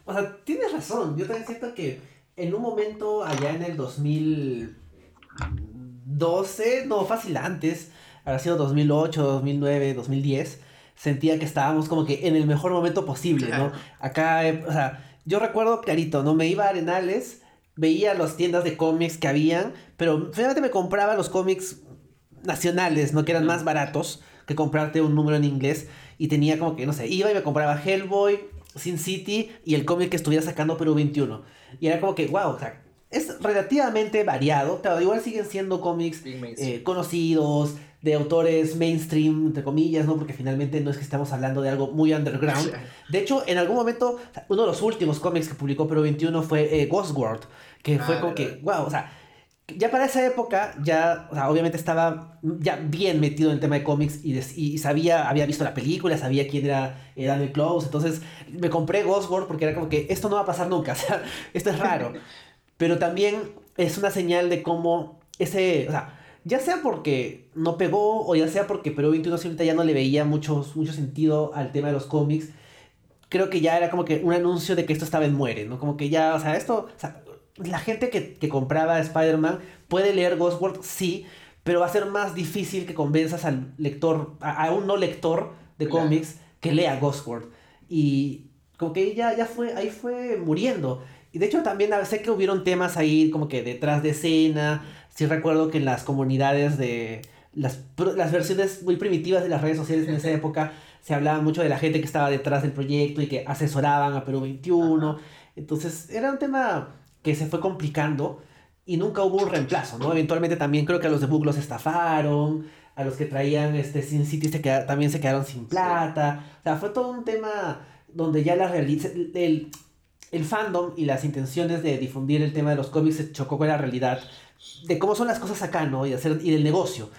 O sea, tienes razón. Yo también siento que en un momento allá en el 2012, no, fácil antes, habrá sido 2008, 2009, 2010, sentía que estábamos como que en el mejor momento posible, ¿no? Acá, eh, o sea, yo recuerdo clarito, ¿no? Me iba a Arenales, veía las tiendas de cómics que habían, pero finalmente me compraba los cómics nacionales, ¿no? Que eran más baratos que comprarte un número en inglés. Y tenía como que, no sé, iba y me compraba Hellboy, Sin City y el cómic que estuviera sacando Perú 21. Y era como que, wow, o sea, es relativamente variado. Claro, igual siguen siendo cómics eh, conocidos, de autores mainstream, entre comillas, ¿no? Porque finalmente no es que estamos hablando de algo muy underground. De hecho, en algún momento, uno de los últimos cómics que publicó Perú 21 fue eh, Ghost World, que fue como que, wow, o sea, ya para esa época, ya, o sea, obviamente estaba ya bien metido en el tema de cómics y, y, sabía, había visto la película, sabía quién era eh, Daniel Close, entonces me compré Ghost World porque era como que esto no va a pasar nunca, o sea, esto es raro. Pero también es una señal de cómo ese, o sea, ya sea porque no pegó o ya sea porque Perú 21 ahorita ya no le veía mucho, mucho sentido al tema de los cómics, creo que ya era como que un anuncio de que esto estaba en muere, ¿no? Como que ya, o sea, esto, o sea, la gente que, que compraba Spider-Man puede leer Ghost World, sí, pero va a ser más difícil que convenzas al lector, a, un no lector de cómics que lea Ghost World. Y como que ya, ya fue, ahí fue muriendo. Y de hecho también sé que hubieron temas ahí como que detrás de escena. Sí recuerdo que en las comunidades de las, las versiones muy primitivas de las redes sociales en esa época se hablaba mucho de la gente que estaba detrás del proyecto y que asesoraban a Perú 21. Entonces era un tema que se fue complicando y nunca hubo un reemplazo, ¿no? Eventualmente también creo que a los de Book los estafaron, a los que traían este Sin City se también se quedaron sin plata. O sea, fue todo un tema donde ya la el, el fandom y las intenciones de difundir el tema de los cómics se chocó con la realidad de cómo son las cosas acá, ¿no? Y, hacer, y del negocio.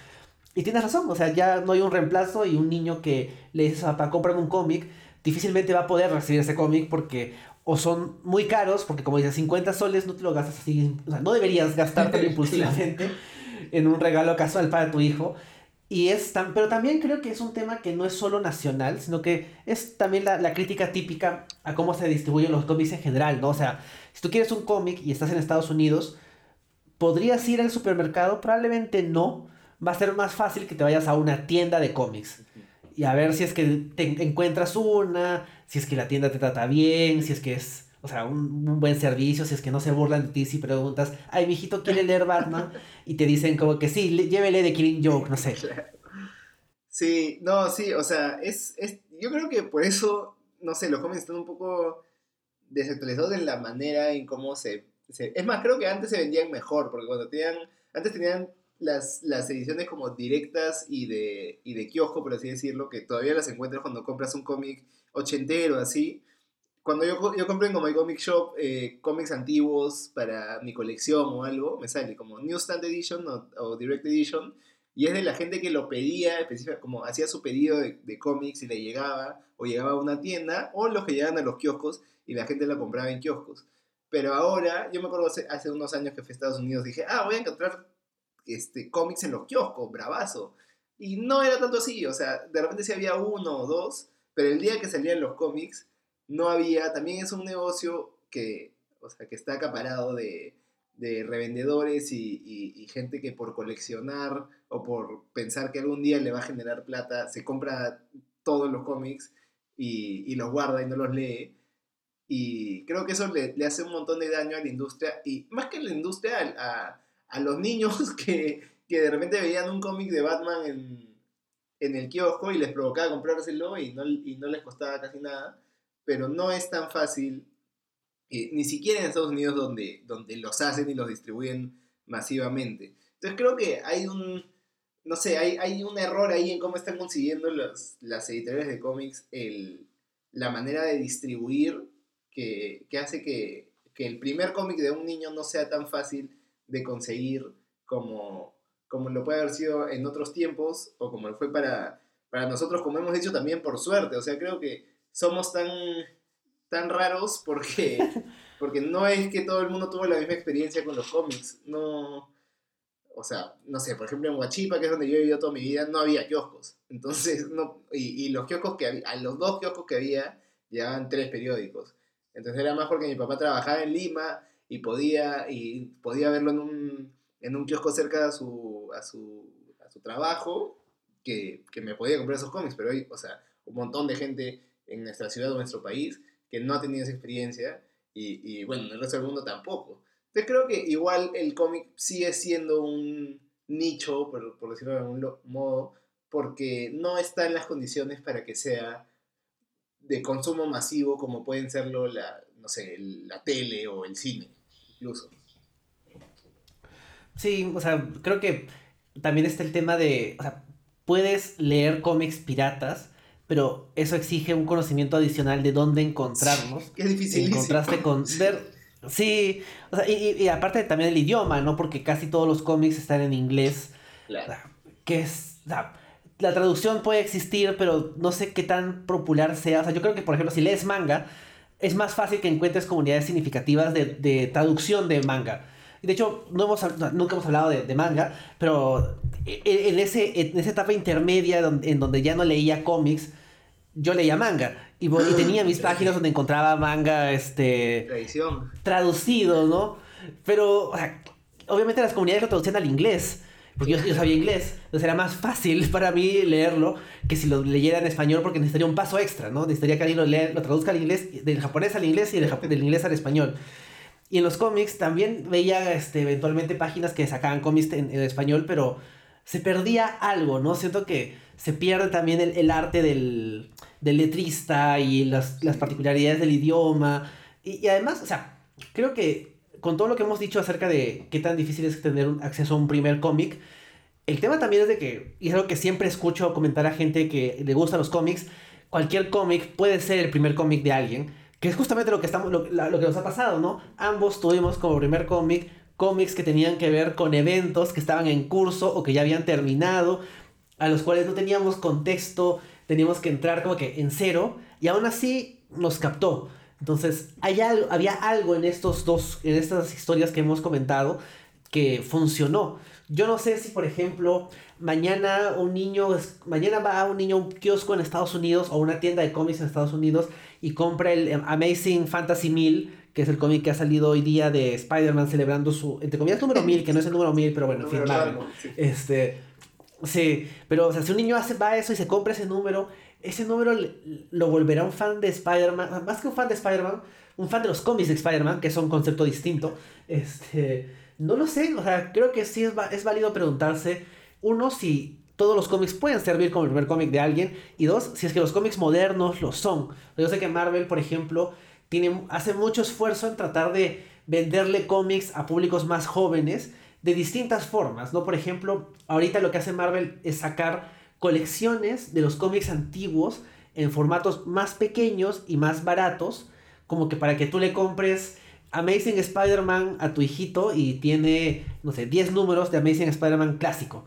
Y tienes razón, o sea, ya no hay un reemplazo y un niño que le dice a papá, un cómic, difícilmente va a poder recibir ese cómic porque o son muy caros, porque como dices, 50 soles no te lo gastas así, o sea, no deberías gastarte impulsivamente en un regalo casual para tu hijo. Y es tan, pero también creo que es un tema que no es solo nacional, sino que es también la, la crítica típica a cómo se distribuyen los cómics en general, ¿no? O sea, si tú quieres un cómic y estás en Estados Unidos, ¿podrías ir al supermercado? Probablemente no. Va a ser más fácil que te vayas a una tienda de cómics y a ver si es que te encuentras una, si es que la tienda te trata bien, si es que es, o sea, un, buen servicio, si es que no se burlan de ti si preguntas, ay, mi hijito quiere leer Batman, y te dicen como que sí, llévele de Killing Joke, no sé. Sí, no, sí, o sea, es, es, yo creo que por eso, no sé, los cómics están un poco desactualizados en la manera en cómo se, se, Es más, creo que antes se vendían mejor, porque cuando tenían, antes tenían las, las ediciones como directas y de, y de kiosco, por así decirlo, que todavía las encuentras cuando compras un cómic ochentero, así. Cuando yo, yo compro en como Comic Shop eh, cómics antiguos para mi colección o algo, me sale como Newsstand Edition o, Direct Edition, y es de la gente que lo pedía, como hacía su pedido de, de cómics y le llegaba, o llegaba a una tienda, o los que llegaban a los kioscos y la gente la compraba en kioscos. Pero ahora, yo me acuerdo hace, hace unos años que fui a Estados Unidos, dije, ah, voy a encontrar este, cómics en los kioscos, bravazo. Y no era tanto así, o sea, de repente sí había uno o dos, pero el día que salían los cómics, no había, también es un negocio que, o sea, que está acaparado de, de revendedores y, gente que por coleccionar o por pensar que algún día le va a generar plata, se compra todos los cómics y, los guarda y no los lee. Y creo que eso le, le, hace un montón de daño a la industria, y más que a la industria, a, a los niños que, que, de repente veían un cómic de Batman en, en, el kiosco y les provocaba comprárselo y no, y no les costaba casi nada. Pero no es tan fácil ni siquiera en Estados Unidos donde, donde los hacen y los distribuyen masivamente. Entonces creo que hay un, no sé, hay, hay un error ahí en cómo están consiguiendo los, las editoriales de cómics el, la manera de distribuir que, que hace que, que, el primer cómic de un niño no sea tan fácil de conseguir como, como lo puede haber sido en otros tiempos o como lo fue para, para nosotros, como hemos dicho también por suerte. O sea, creo que somos tan tan raros porque, porque no es que todo el mundo tuvo la misma experiencia con los cómics. No, o sea, no sé, por ejemplo en Huachipa, que es donde yo he vivido toda mi vida, no había kioscos. Entonces, no, y, y los kioscos que había, a los dos kioscos que había, llegaban tres periódicos. Entonces era más porque mi papá trabajaba en Lima y podía, y podía verlo en un, en un kiosco cerca de su, a, su, a su trabajo que, que me podía comprar esos cómics. Pero hoy, o sea, un montón de gente en nuestra ciudad o nuestro país que no ha tenido esa experiencia y, y bueno, en el resto del mundo tampoco. Entonces creo que igual el cómic sigue siendo un nicho, por, por decirlo de algún modo, porque no está en las condiciones para que sea de consumo masivo como pueden serlo la, no sé, la tele o el cine, incluso. Sí, o sea, creo que también está el tema de, o sea, puedes leer cómics piratas, pero eso exige un conocimiento adicional de dónde encontrarnos. Qué difícil. En contraste con ver. Sí, o sea, y, y, aparte también el idioma, ¿no? Porque casi todos los cómics están en inglés. Claro. Que es. O sea, la traducción puede existir, pero no sé qué tan popular sea. O sea, yo creo que, por ejemplo, si lees manga, es más fácil que encuentres comunidades significativas de, de traducción de manga. De hecho, no hemos, nunca hemos hablado de, de, manga, pero en, ese, en esa etapa intermedia donde, en donde ya no leía cómics, yo leía manga y, y tenía mis páginas donde encontraba manga este Tradición. traducido, ¿no? Pero o sea, obviamente las comunidades lo traducían al inglés, porque yo, yo, sabía inglés, entonces era más fácil para mí leerlo que si lo leyera en español porque necesitaría un paso extra, ¿no? Necesitaría que alguien lo, lea, lo traduzca al inglés, del japonés al inglés y del, del inglés al español. Y en los cómics también veía este, eventualmente páginas que sacaban cómics en, en español, pero se perdía algo, ¿no? Siento que se pierde también el, el arte del, del, letrista y las, las particularidades del idioma. Y, y, además, o sea, creo que con todo lo que hemos dicho acerca de qué tan difícil es tener un acceso a un primer cómic, el tema también es de que, y es algo que siempre escucho comentar a gente que le gustan los cómics, cualquier cómic puede ser el primer cómic de alguien, que es justamente lo que, estamos, lo, lo que nos ha pasado, ¿no? Ambos tuvimos como primer cómic cómics que tenían que ver con eventos que estaban en curso o que ya habían terminado a los cuales no teníamos contexto, teníamos que entrar como que en cero, y aún así nos captó. Entonces, hay algo, había algo en estos dos, en estas historias que hemos comentado, que funcionó. Yo no sé si, por ejemplo, mañana un niño, mañana va un niño a un kiosco en Estados Unidos o una tienda de cómics en Estados Unidos y compra el Amazing Fantasy 1000, que es el cómic que ha salido hoy día de Spider-Man celebrando su, entre comillas, número 1000, que no es el número 1000, pero bueno, en fin, sí. este Sí, pero o sea, si un niño hace, va a eso y se compra ese número, ese número lo volverá un fan de Spider-Man, más que un fan de Spider-Man, un fan de los cómics de Spider-Man, que es un concepto distinto. Este, no lo sé, o sea, creo que sí es, es válido preguntarse, uno, si todos los cómics pueden servir como el primer cómic de alguien. Y dos, si es que los cómics modernos lo son. Yo sé que Marvel, por ejemplo, tiene, hace mucho esfuerzo en tratar de venderle cómics a públicos más jóvenes de distintas formas, ¿no? Por ejemplo, ahorita lo que hace Marvel es sacar colecciones de los cómics antiguos en formatos más pequeños y más baratos, como que para que tú le compres Amazing Spider-Man a tu hijito y tiene, no sé, 10 números de Amazing Spider-Man clásico.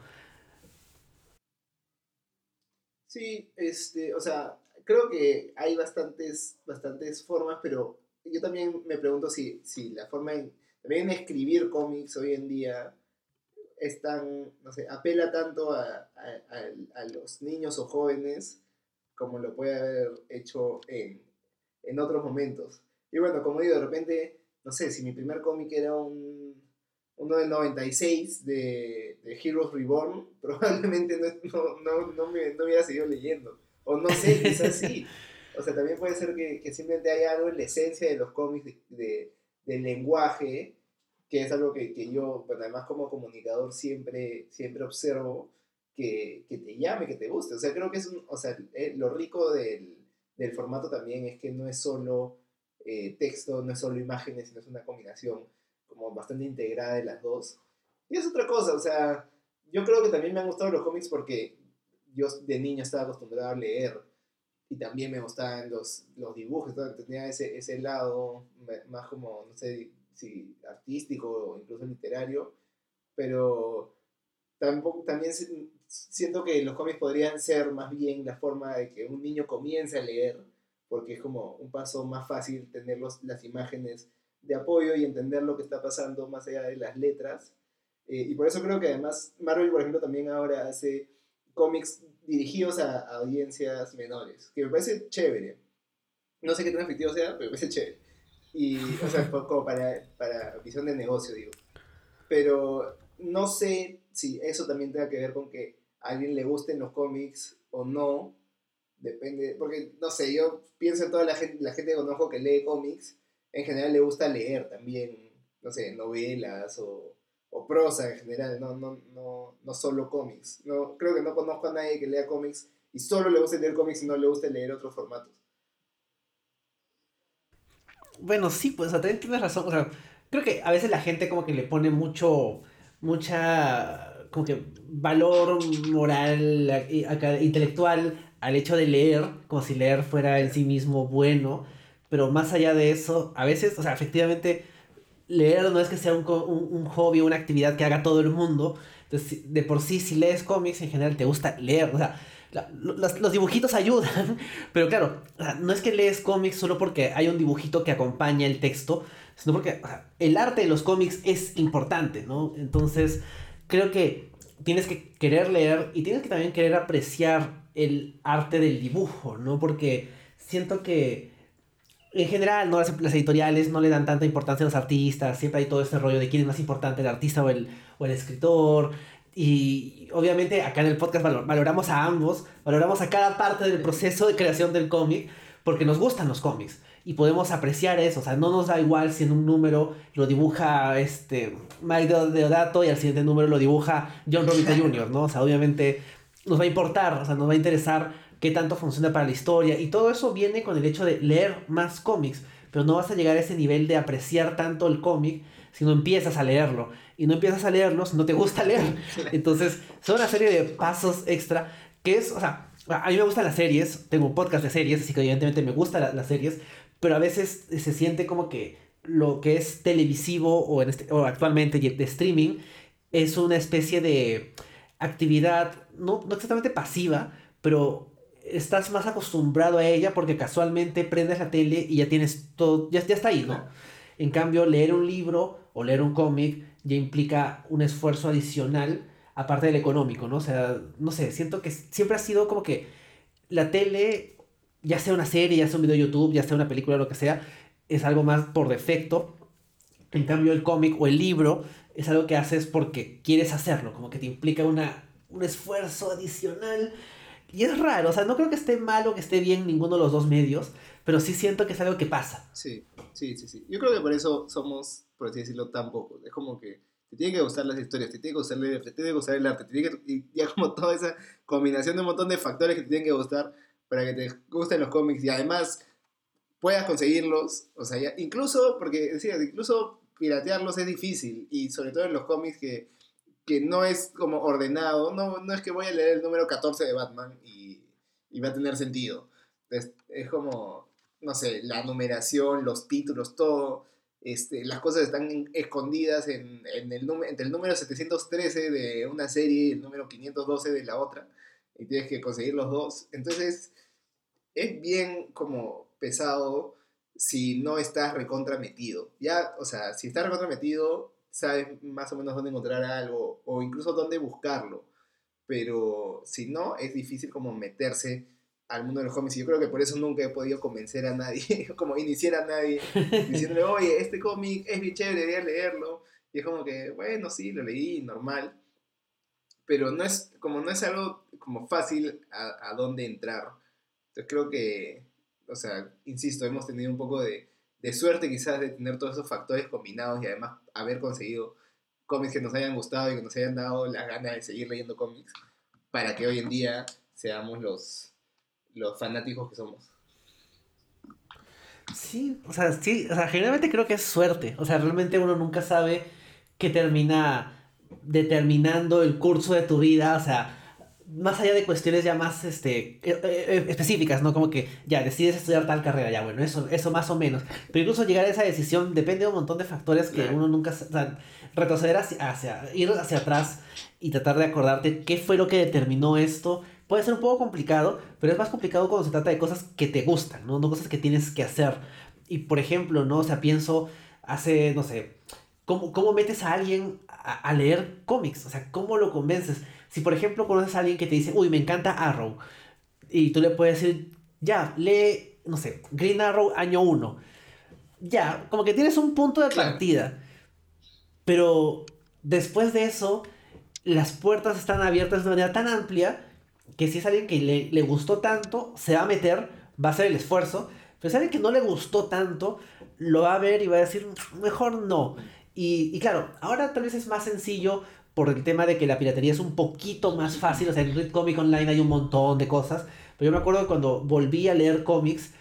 Sí, este, o sea, creo que hay bastantes, bastantes formas, pero yo también me pregunto si, si la forma en, también escribir cómics hoy en día es tan, no sé, apela tanto a, a, los niños o jóvenes como lo puede haber hecho en, en otros momentos. Y bueno, como digo, de repente, no sé, si mi primer cómic era un, uno del 96 de, de Heroes Reborn, probablemente no, no, no, me, no hubiera seguido leyendo. O no sé, quizás sí. O sea, también puede ser que, que simplemente hay algo en la esencia de los cómics de, de, del lenguaje, que es algo que, que yo, bueno, además como comunicador siempre, siempre observo, que, que, te llame, que te guste. O sea, creo que es un, o sea, eh, lo rico del, del, formato también es que no es solo eh, texto, no es solo imágenes, sino es una combinación como bastante integrada de las dos. Y es otra cosa, o sea, yo creo que también me han gustado los cómics porque yo de niño estaba acostumbrado a leer y también me gustaban los, los dibujos, tenía ese, ese lado más como, no sé si artístico o incluso literario, pero tampoco, también siento que los cómics podrían ser más bien la forma de que un niño comience a leer, porque es como un paso más fácil tener los, las imágenes de apoyo y entender lo que está pasando más allá de las letras. Eh, y por eso creo que además Marvel, por ejemplo, también ahora hace cómics dirigidos a, audiencias menores, que me parece chévere. No sé qué tan efectivo sea, pero me parece chévere. Y, o sea, como para, para visión de negocio, digo. Pero no sé si eso también tenga que ver con que a alguien le gusten los cómics o no. Depende, porque no sé, yo pienso en toda la gente, la gente que conozco que lee cómics, en general le gusta leer también, no sé, novelas o, o prosa en general, no, no, no, no solo cómics. No, creo que no conozco a nadie que lea cómics y solo le guste leer cómics y no le guste leer otros formatos. Bueno, sí, pues, también tienes razón. O sea, creo que a veces la gente como que le pone mucho, mucha, como que valor moral, intelectual al hecho de leer, como si leer fuera en sí mismo bueno. Pero más allá de eso, a veces, o sea, efectivamente leer no es que sea un, un, un hobby o una actividad que haga todo el mundo. De por sí, si lees cómics, en general te gusta leer. O sea, los, los, dibujitos ayudan, pero claro, no es que lees cómics solo porque hay un dibujito que acompaña el texto, sino porque el arte de los cómics es importante, ¿no? Entonces, creo que tienes que querer leer y tienes que también querer apreciar el arte del dibujo, ¿no? Porque siento que en general, ¿no? Las, editoriales no le dan tanta importancia a los artistas, siempre hay todo este rollo de quién es más importante, el artista o el, o el escritor. Y obviamente acá en el podcast valoramos a ambos, valoramos a cada parte del proceso de creación del cómic, porque nos gustan los cómics y podemos apreciar eso. O sea, no nos da igual si en un número lo dibuja este Mike Deodato y al siguiente número lo dibuja John Romita Jr., ¿no? O sea, obviamente nos va a importar, o sea, nos va a interesar qué tanto funciona para la historia. Y todo eso viene con el hecho de leer más cómics, pero no vas a llegar a ese nivel de apreciar tanto el cómic si no empiezas a leerlo. Y no empiezas a leerlo si no te gusta leer. Entonces, son una serie de pasos extra que es, o sea, a mí me gustan las series, tengo un podcast de series, así que evidentemente me gustan las series, pero a veces se siente como que lo que es televisivo o, en este, o actualmente de streaming es una especie de actividad, no, no exactamente pasiva, pero estás más acostumbrado a ella porque casualmente prendes la tele y ya tienes todo, ya, ya está ahí, ¿no? En cambio, leer un libro o leer un cómic ya implica un esfuerzo adicional aparte del económico, ¿no? O sea, no sé, siento que siempre ha sido como que la tele, ya sea una serie, ya sea un video de YouTube, ya sea una película, lo que sea, es algo más por defecto. En cambio, el cómic o el libro es algo que haces porque quieres hacerlo, como que te implica una, un esfuerzo adicional y es raro, o sea, no creo que esté mal o que esté bien ninguno de los dos medios, pero sí siento que es algo que pasa. Sí, sí, sí, sí. Yo creo que por eso somos, por así decirlo, tan pocos. Es como que te tiene que gustar las historias, te tiene que gustar leer, te tiene que gustar el arte, te tiene y ya como toda esa combinación de un montón de factores que te tienen que gustar para que te gusten los cómics y además puedas conseguirlos, o sea, ya, incluso, porque decía, incluso piratearlos es difícil y sobre todo en los cómics que, que no es como ordenado, no, no es que voy a leer el número 14 de Batman y, y va a tener sentido. Es, es como, no sé, la numeración, los títulos, todo este, las cosas están escondidas en, en el entre el número 713 de una serie y el número 512 de la otra, y tienes que conseguir los dos. Entonces, es bien como pesado si no estás recontrametido. Ya, o sea, si estás recontrametido, sabes más o menos dónde encontrar algo o incluso dónde buscarlo. Pero si no, es difícil como meterse al mundo de los cómics. Y yo creo que por eso nunca he podido convencer a nadie, como iniciar a nadie, diciéndole, oye, este cómic es bien chévere, deberías leerlo. Y es como que, bueno, sí, lo leí, normal. Pero no es, como no es algo como fácil a, a dónde entrar. Entonces creo que, o sea, insisto, hemos tenido un poco de, de suerte quizás de tener todos esos factores combinados y además haber conseguido cómics que nos hayan gustado y que nos hayan dado la gana de seguir leyendo cómics para que hoy en día seamos los, los fanáticos que somos. Sí, o sea, sí, o sea, generalmente creo que es suerte. O sea, realmente uno nunca sabe qué termina determinando el curso de tu vida. O sea, más allá de cuestiones ya más este, e, e, e, específicas, ¿no? Como que ya decides estudiar tal carrera, ya bueno, eso, eso más o menos. Pero incluso llegar a esa decisión depende de un montón de factores que uno nunca... O sea, retroceder hacia, hacia, ir hacia atrás y tratar de acordarte qué fue lo que determinó esto puede ser un poco complicado, pero es más complicado cuando se trata de cosas que te gustan, ¿no? No cosas que tienes que hacer. Y por ejemplo, ¿no? O sea, pienso, hace, no sé, ¿cómo, cómo metes a alguien a, leer cómics? O sea, ¿cómo lo convences? Si por ejemplo conoces a alguien que te dice, uy, me encanta Arrow, y tú le puedes decir, ya, lee, no sé, Green Arrow año 1. Ya, como que tienes un punto de partida. Pero después de eso, las puertas están abiertas de manera tan amplia que si es alguien que le, le, gustó tanto, se va a meter, va a hacer el esfuerzo, pero si es alguien que no le gustó tanto, lo va a ver y va a decir, mejor no. Y, y claro, ahora tal vez es más sencillo por el tema de que la piratería es un poquito más fácil, o sea, en Read Comic Online hay un montón de cosas, pero yo me acuerdo que cuando volví a leer cómics,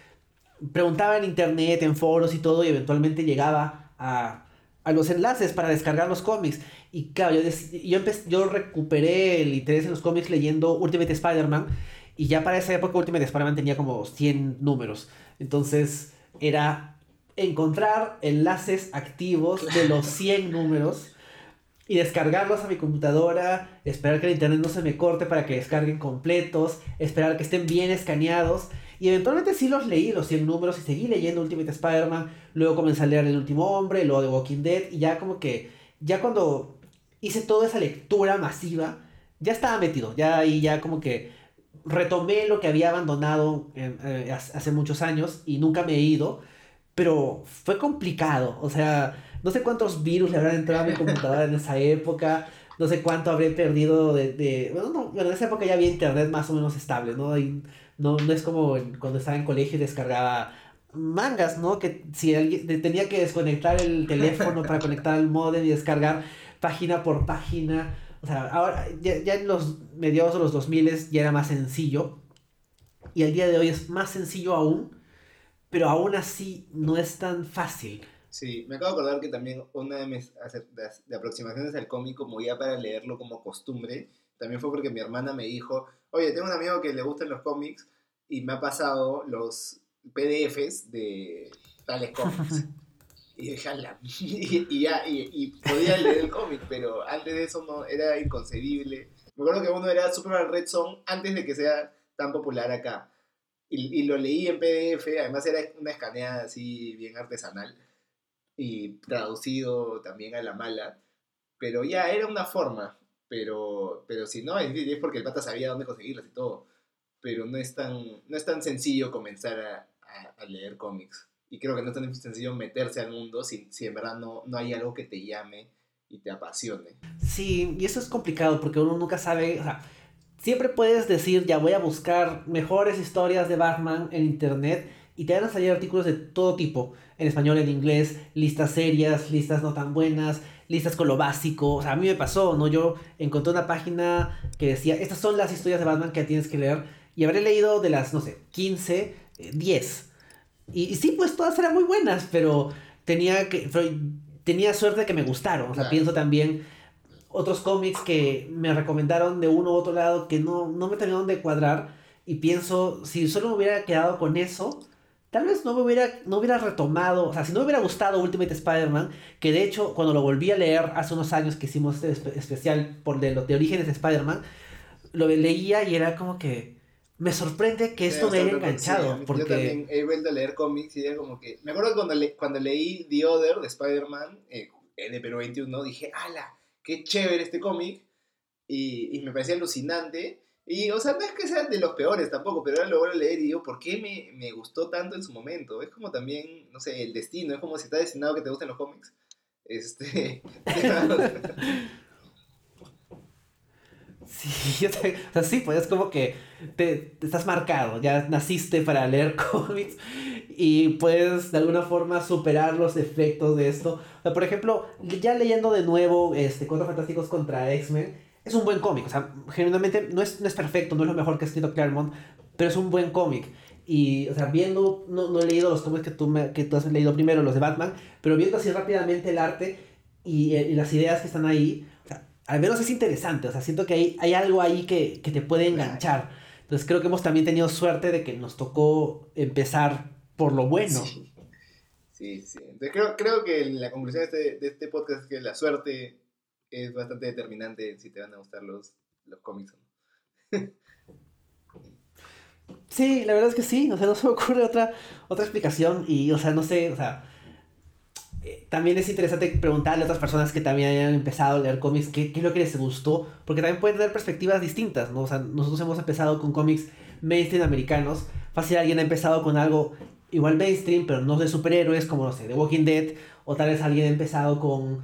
preguntaba en internet, en foros y todo, y eventualmente llegaba a, a los enlaces para descargar los cómics. Y claro, yo, yo, yo recuperé el interés en los cómics leyendo Ultimate Spider-Man. Y ya para esa época Ultimate Spider-Man tenía como 100 números. Entonces era encontrar enlaces activos de los 100 números y descargarlos a mi computadora, esperar que el internet no se me corte para que descarguen completos, esperar que estén bien escaneados. Y eventualmente sí los leí, los 100 números, y seguí leyendo Ultimate Spider-Man. Luego comencé a leer El Último Hombre, luego The Walking Dead. Y ya como que, ya cuando hice toda esa lectura masiva, ya estaba metido, ya ahí ya como que retomé lo que había abandonado eh, hace muchos años y nunca me he ido, pero fue complicado, o sea, no sé cuántos virus le habrán entrado a mi computadora en esa época, no sé cuánto habré perdido de... bueno, no, bueno, en esa época ya había internet más o menos estable, ¿no? No, no es como cuando estaba en colegio y descargaba mangas, ¿no? Que si alguien tenía que desconectar el teléfono para conectar al modem y descargar página por página. O sea, ahora ya, en los mediados de los 2000 ya era más sencillo. Y al día de hoy es más sencillo aún, pero aún así no es tan fácil. Sí, me acabo de acordar que también una de mis de aproximaciones al cómic, como ya para leerlo como costumbre, también fue porque mi hermana me dijo, oye, tengo un amigo que le gustan los cómics y me ha pasado los PDFs de tales cómics. y dejarla. Y, ya, y, podía leer el cómic, pero antes de eso no, era inconcebible. Me acuerdo que uno era Superman Red Zone antes de que sea tan popular acá. Y, y, lo leí en PDF, además era una escaneada así bien artesanal y traducido también a la mala. Pero ya, era una forma. Pero, pero si no, es, porque el pata sabía dónde conseguirlas y todo. Pero no es tan, no es tan sencillo comenzar a, a leer cómics. Y creo que no es tan sencillo meterse al mundo si, si en verdad no, no hay algo que te llame y te apasione. Sí, y eso es complicado porque uno nunca sabe, o sea, siempre puedes decir, ya voy a buscar mejores historias de Batman en internet y te van a salir artículos de todo tipo, en español, en inglés, listas serias, listas no tan buenas, listas con lo básico. O sea, a mí me pasó, ¿no? Yo encontré una página que decía, estas son las historias de Batman que tienes que leer, y habré leído de las, no sé, 15, 10. Y, y, sí, pues todas eran muy buenas, pero tenía que... tenía suerte de que me gustaron. O sea, pienso también otros cómics que me recomendaron de uno u otro lado que no, no me terminaron de cuadrar. Y pienso, si solo me hubiera quedado con eso, tal vez no me hubiera, no hubiera retomado, o sea, si no me hubiera gustado Ultimate Spider-Man, que de hecho cuando lo volví a leer hace unos años que hicimos este especial por de, de orígenes de Spider-Man, lo leía y era como que me sorprende que esto me haya enganchado. porque... Yo también he vuelto a leer cómics y era como que... Me acuerdo cuando, cuando leí The Other de Spider-Man, eh, de Perú 21, dije, ¡ala! ¡Qué chévere este cómic! Y, y, me parecía alucinante. Y, o sea, no es que sean de los peores tampoco, pero ahora lo vuelvo a leer y digo, ¿por qué me, me gustó tanto en su momento? Es como también, no sé, el destino, es como si está destinado que te gusten los cómics. Este... Sí, o sea, sí, pues es como que te, estás marcado, ya naciste para leer cómics y puedes de alguna forma superar los efectos de esto. O sea, por ejemplo, ya leyendo de nuevo este, Cuatro Fantásticos contra X-Men, es un buen cómic. O sea, genuinamente no es, no es perfecto, no es lo mejor que ha escrito Claremont, pero es un buen cómic. Y, o sea, viendo, no, no he leído los cómics que tú, me, que tú has leído primero, los de Batman, pero viendo así rápidamente el arte y, y las ideas que están ahí, al menos es interesante, o sea, siento que hay, hay algo ahí que, te puede enganchar. Entonces creo que hemos también tenido suerte de que nos tocó empezar por lo bueno. Sí, sí. Entonces creo, creo que la conclusión de este, de este podcast es que la suerte es bastante determinante si te van a gustar los, los cómics Sí, la verdad es que sí, o sea, no se me ocurre otra, otra explicación y, o sea, no sé, o sea, eh, también es interesante preguntarle a otras personas que también hayan empezado a leer cómics qué, qué, es lo que les gustó, porque también pueden tener perspectivas distintas, ¿no? O sea, nosotros hemos empezado con cómics mainstream americanos, fácil alguien ha empezado con algo igual mainstream, pero no de superhéroes, como, no sé, The Walking Dead, o tal vez alguien ha empezado con,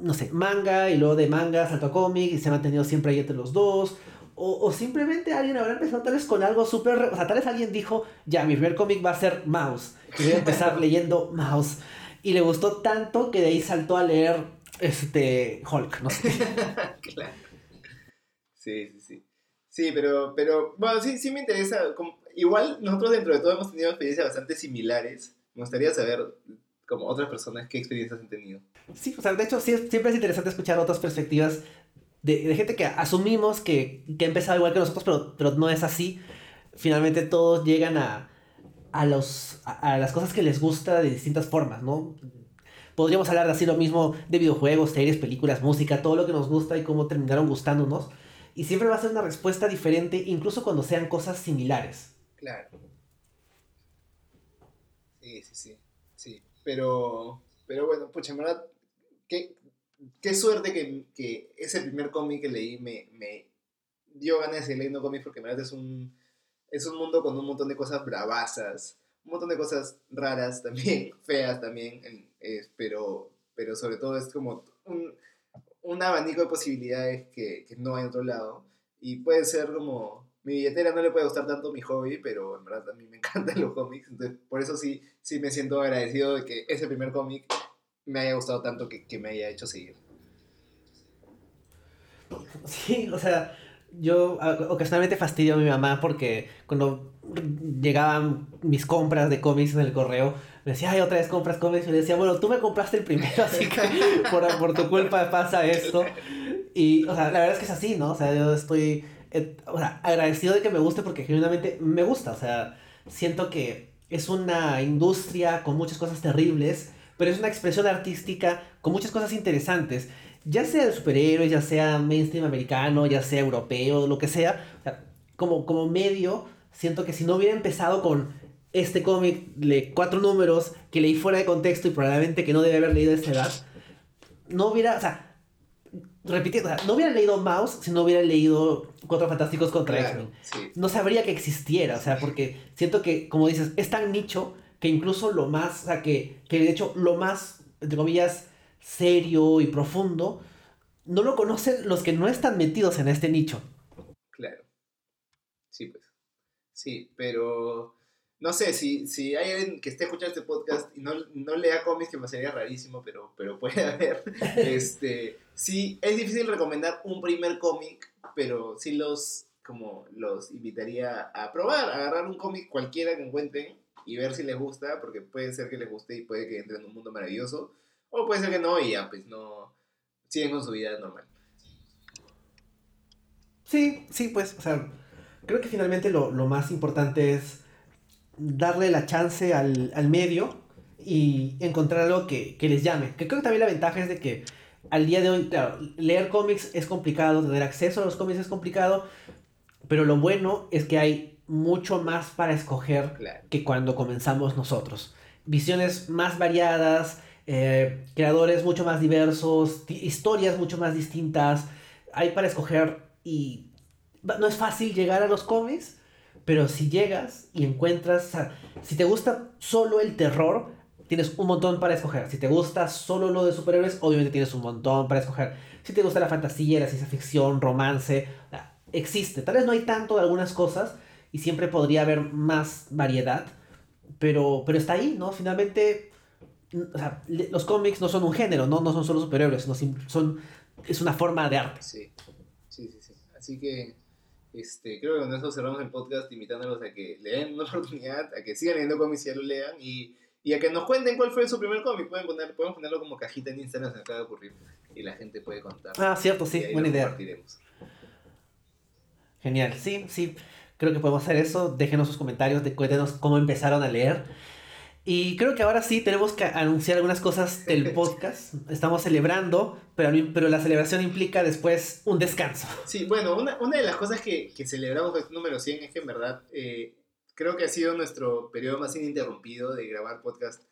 no sé, manga, y luego de manga salto a cómic, y se ha mantenido siempre ahí entre los dos, o, o, simplemente alguien habrá empezado tal vez con algo súper... O sea, tal vez alguien dijo, ya, mi primer cómic va a ser Mouse. Y voy a empezar leyendo Mouse. Y le gustó tanto que de ahí saltó a leer este Hulk, no sé. claro. Sí, sí, sí. Sí, pero, pero bueno, sí, sí me interesa. igual nosotros dentro de todo hemos tenido experiencias bastante similares. Me gustaría saber como otras personas qué experiencias han tenido. Sí, o sea, de hecho siempre es interesante escuchar otras perspectivas de, gente que asumimos que, que, ha igual que nosotros, pero, pero no es así. Finalmente todos llegan a, a, los, a, las cosas que les gusta de distintas formas, ¿no? Podríamos hablar de así lo mismo de videojuegos, series, películas, música, todo lo que nos gusta y cómo terminaron gustándonos. Y siempre va a ser una respuesta diferente, incluso cuando sean cosas similares. Claro. Sí, sí, sí. Sí. Pero, pero bueno, pucha, en verdad, qué, qué suerte que, que, ese primer cómic que leí me, me dio ganas de seguir leyendo cómics porque en verdad es un es un mundo con un montón de cosas bravasas, un montón de cosas raras también, feas también, pero, pero sobre todo es como un, un abanico de posibilidades que, que, no hay en otro lado. Y puede ser como, mi billetera no le puede gustar tanto mi hobby, pero en verdad a mí me encantan los cómics, entonces por eso sí, sí me siento agradecido de que ese primer cómic me haya gustado tanto que, que me haya hecho seguir. Sí, o sea, yo ocasionalmente fastidio a mi mamá porque cuando llegaban mis compras de cómics en el correo, me decía, ay, otra vez compras cómics. Y le decía, bueno, tú me compraste el primero, así que por, por tu culpa pasa esto. Y, o sea, la verdad es que es así, ¿no? O sea, yo estoy eh, o sea, agradecido de que me guste porque genuinamente me gusta. O sea, siento que es una industria con muchas cosas terribles, pero es una expresión artística con muchas cosas interesantes ya sea de superhéroes, ya sea mainstream americano, ya sea europeo, lo que sea, como, como medio, siento que si no hubiera empezado con este cómic de cuatro números que leí fuera de contexto y probablemente que no debe haber leído a esta edad, no hubiera, o sea, repitiendo, no hubiera leído Mouse si no hubiera leído Cuatro Fantásticos contra X-Men. No sabría que existiera, o sea, porque siento que, como dices, es tan nicho que incluso lo más, o sea, que, que de hecho lo más, entre comillas, serio y profundo, no lo conocen los que no están metidos en este nicho. Claro. Sí, pues. Sí, pero. no sé, si, si hay alguien que esté escuchando este podcast y no, no lea cómics, que me sería rarísimo, pero, pero puede haber, este, sí, es difícil recomendar un primer cómic, pero sí los, como, los invitaría a probar, a agarrar un cómic cualquiera que encuentren y ver si les gusta, porque puede ser que les guste y puede que entren en un mundo maravilloso, o puede ser que no y ya, pues no, siguen con su vida normal. Sí, sí, pues, o sea, creo que finalmente lo, lo más importante es darle la chance al, al medio y encontrar algo que, que, les llame. Que creo que también la ventaja es de que al día de hoy, claro, leer cómics es complicado, tener acceso a los cómics es complicado, pero lo bueno es que hay mucho más para escoger Claro. que cuando comenzamos nosotros. Visiones más variadas, eh, creadores mucho más diversos, historias mucho más distintas. Hay para escoger y no es fácil llegar a los cómics, pero si llegas y encuentras, o sea, si te gusta solo el terror, tienes un montón para escoger. Si te gusta solo lo de superhéroes, obviamente tienes un montón para escoger. Si te gusta la fantasía, la ciencia ficción, romance, existe. Tal vez no hay tanto de algunas cosas y siempre podría haber más variedad, pero, pero está ahí, ¿no? Finalmente, o sea, los cómics no son un género, ¿no? No son solo superhéroes, no son, es una forma de arte. Sí, sí, sí, sí. Así que este, creo que con eso cerramos el podcast invitándolos a que le den una oportunidad, a que sigan leyendo cómics y ya lo lean y, y a que nos cuenten cuál fue su primer cómic. Pueden poner, podemos ponerlo como cajita en Instagram, se me acaba de ocurrir y la gente puede contar. Ah, cierto, sí, buena idea. Genial, sí, sí, creo que podemos hacer eso. Déjenos sus comentarios, de, cuéntenos cómo empezaron a leer. Y creo que ahora sí tenemos que anunciar algunas cosas del podcast. Estamos celebrando, pero, pero la celebración implica después un descanso. Sí, bueno, una, una de las cosas que, que celebramos con este número 100 es que en verdad eh, creo que ha sido nuestro periodo más ininterrumpido de grabar podcast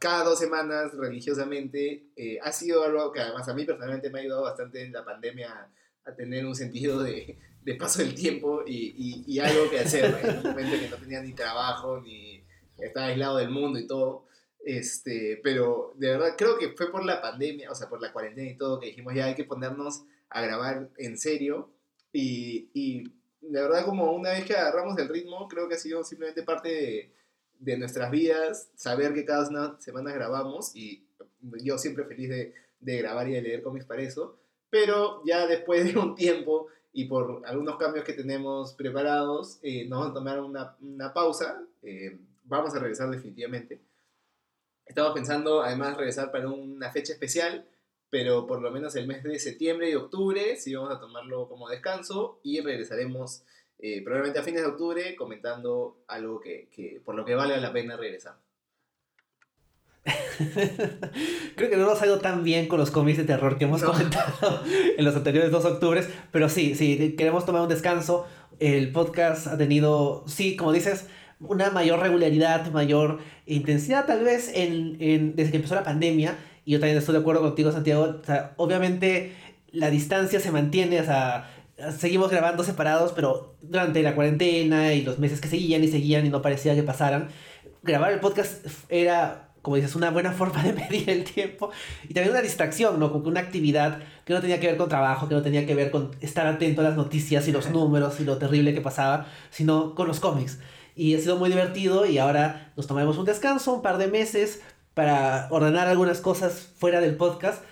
cada dos semanas religiosamente. Eh, ha sido algo que además a mí personalmente me ha ayudado bastante en la pandemia a tener un sentido de, de paso del tiempo y, y, algo que hacer en un momento que no tenía ni trabajo ni estaba aislado del mundo y todo. Este, pero de verdad creo que fue por la pandemia, o sea, por la cuarentena y todo, que dijimos ya hay que ponernos a grabar en serio. Y, y de verdad, como una vez que agarramos el ritmo, creo que ha sido simplemente parte de, nuestras vidas, saber que cada semana grabamos y yo siempre feliz de, de grabar y de leer cómics para eso. Pero ya después de un tiempo y por algunos cambios que tenemos preparados, eh, nos vamos a tomar una, una pausa. eh, vamos a regresar definitivamente. Estamos pensando además regresar para una fecha especial, pero por lo menos el mes de septiembre y octubre sí vamos a tomarlo como descanso y regresaremos eh, probablemente a fines de octubre comentando algo que, que por lo que vale la pena regresar. Creo que no nos ha ido tan bien con los cómics de terror que hemos No. comentado en los anteriores dos octubres, pero sí, sí, queremos tomar un descanso. El podcast ha tenido, sí, como dices, una mayor regularidad, mayor intensidad tal vez en, en- desde que empezó la pandemia. Y yo también estoy de acuerdo contigo, Santiago. O sea, obviamente la distancia se mantiene, o sea, seguimos grabando separados, pero durante la cuarentena y los meses que seguían y seguían y no parecía que pasaran, grabar el podcast era, como dices, una buena forma de medir el tiempo y también una distracción, ¿no? Como que una actividad que no tenía que ver con trabajo, que no tenía que ver con estar atento a las noticias y los números y lo terrible que pasaba, sino con los cómics. Y ha sido muy divertido y ahora nos tomaremos un descanso, un par de meses para ordenar algunas cosas fuera del podcast.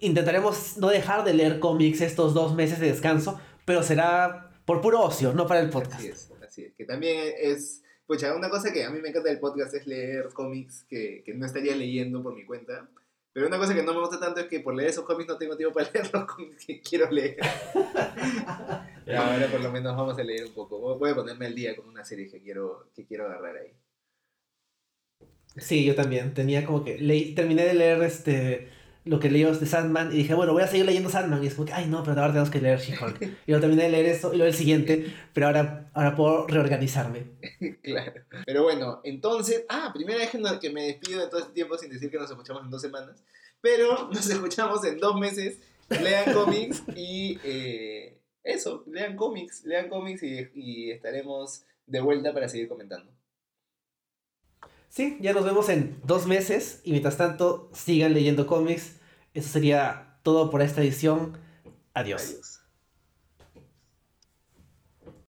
Intentaremos no dejar de leer cómics estos dos meses de descanso, pero será por puro ocio, no para el podcast. Así es, así es. Que también es, pucha, una cosa que a mí me encanta del podcast es leer cómics que, que no estaría leyendo por mi cuenta. Pero una cosa que no me gusta tanto es que por leer esos cómics no tengo tiempo para leer los cómics que quiero leer. Ahora por lo menos vamos a leer un poco. Voy voy a ponerme al día con una serie que quiero, que quiero agarrar ahí. Sí, yo también. Tenía como que. leí- terminé de leer este. Lo que leí de Sandman y dije, bueno, voy a seguir leyendo Sandman. Y es como que, ay, no, pero ahora tenemos que leer She-Hulk. Y luego terminé de leer eso y luego el siguiente, pero ahora, ahora puedo reorganizarme. Claro. Pero bueno, entonces, ah, primera vez que me despido de todo este tiempo sin decir que nos escuchamos en dos semanas, pero nos escuchamos en dos meses. Lean cómics y eh, eso, lean cómics, lean cómics y, y estaremos de vuelta para seguir comentando. Sí, ya nos vemos en dos meses y mientras tanto sigan leyendo cómics. Eso sería todo por esta edición. Adiós. Adiós.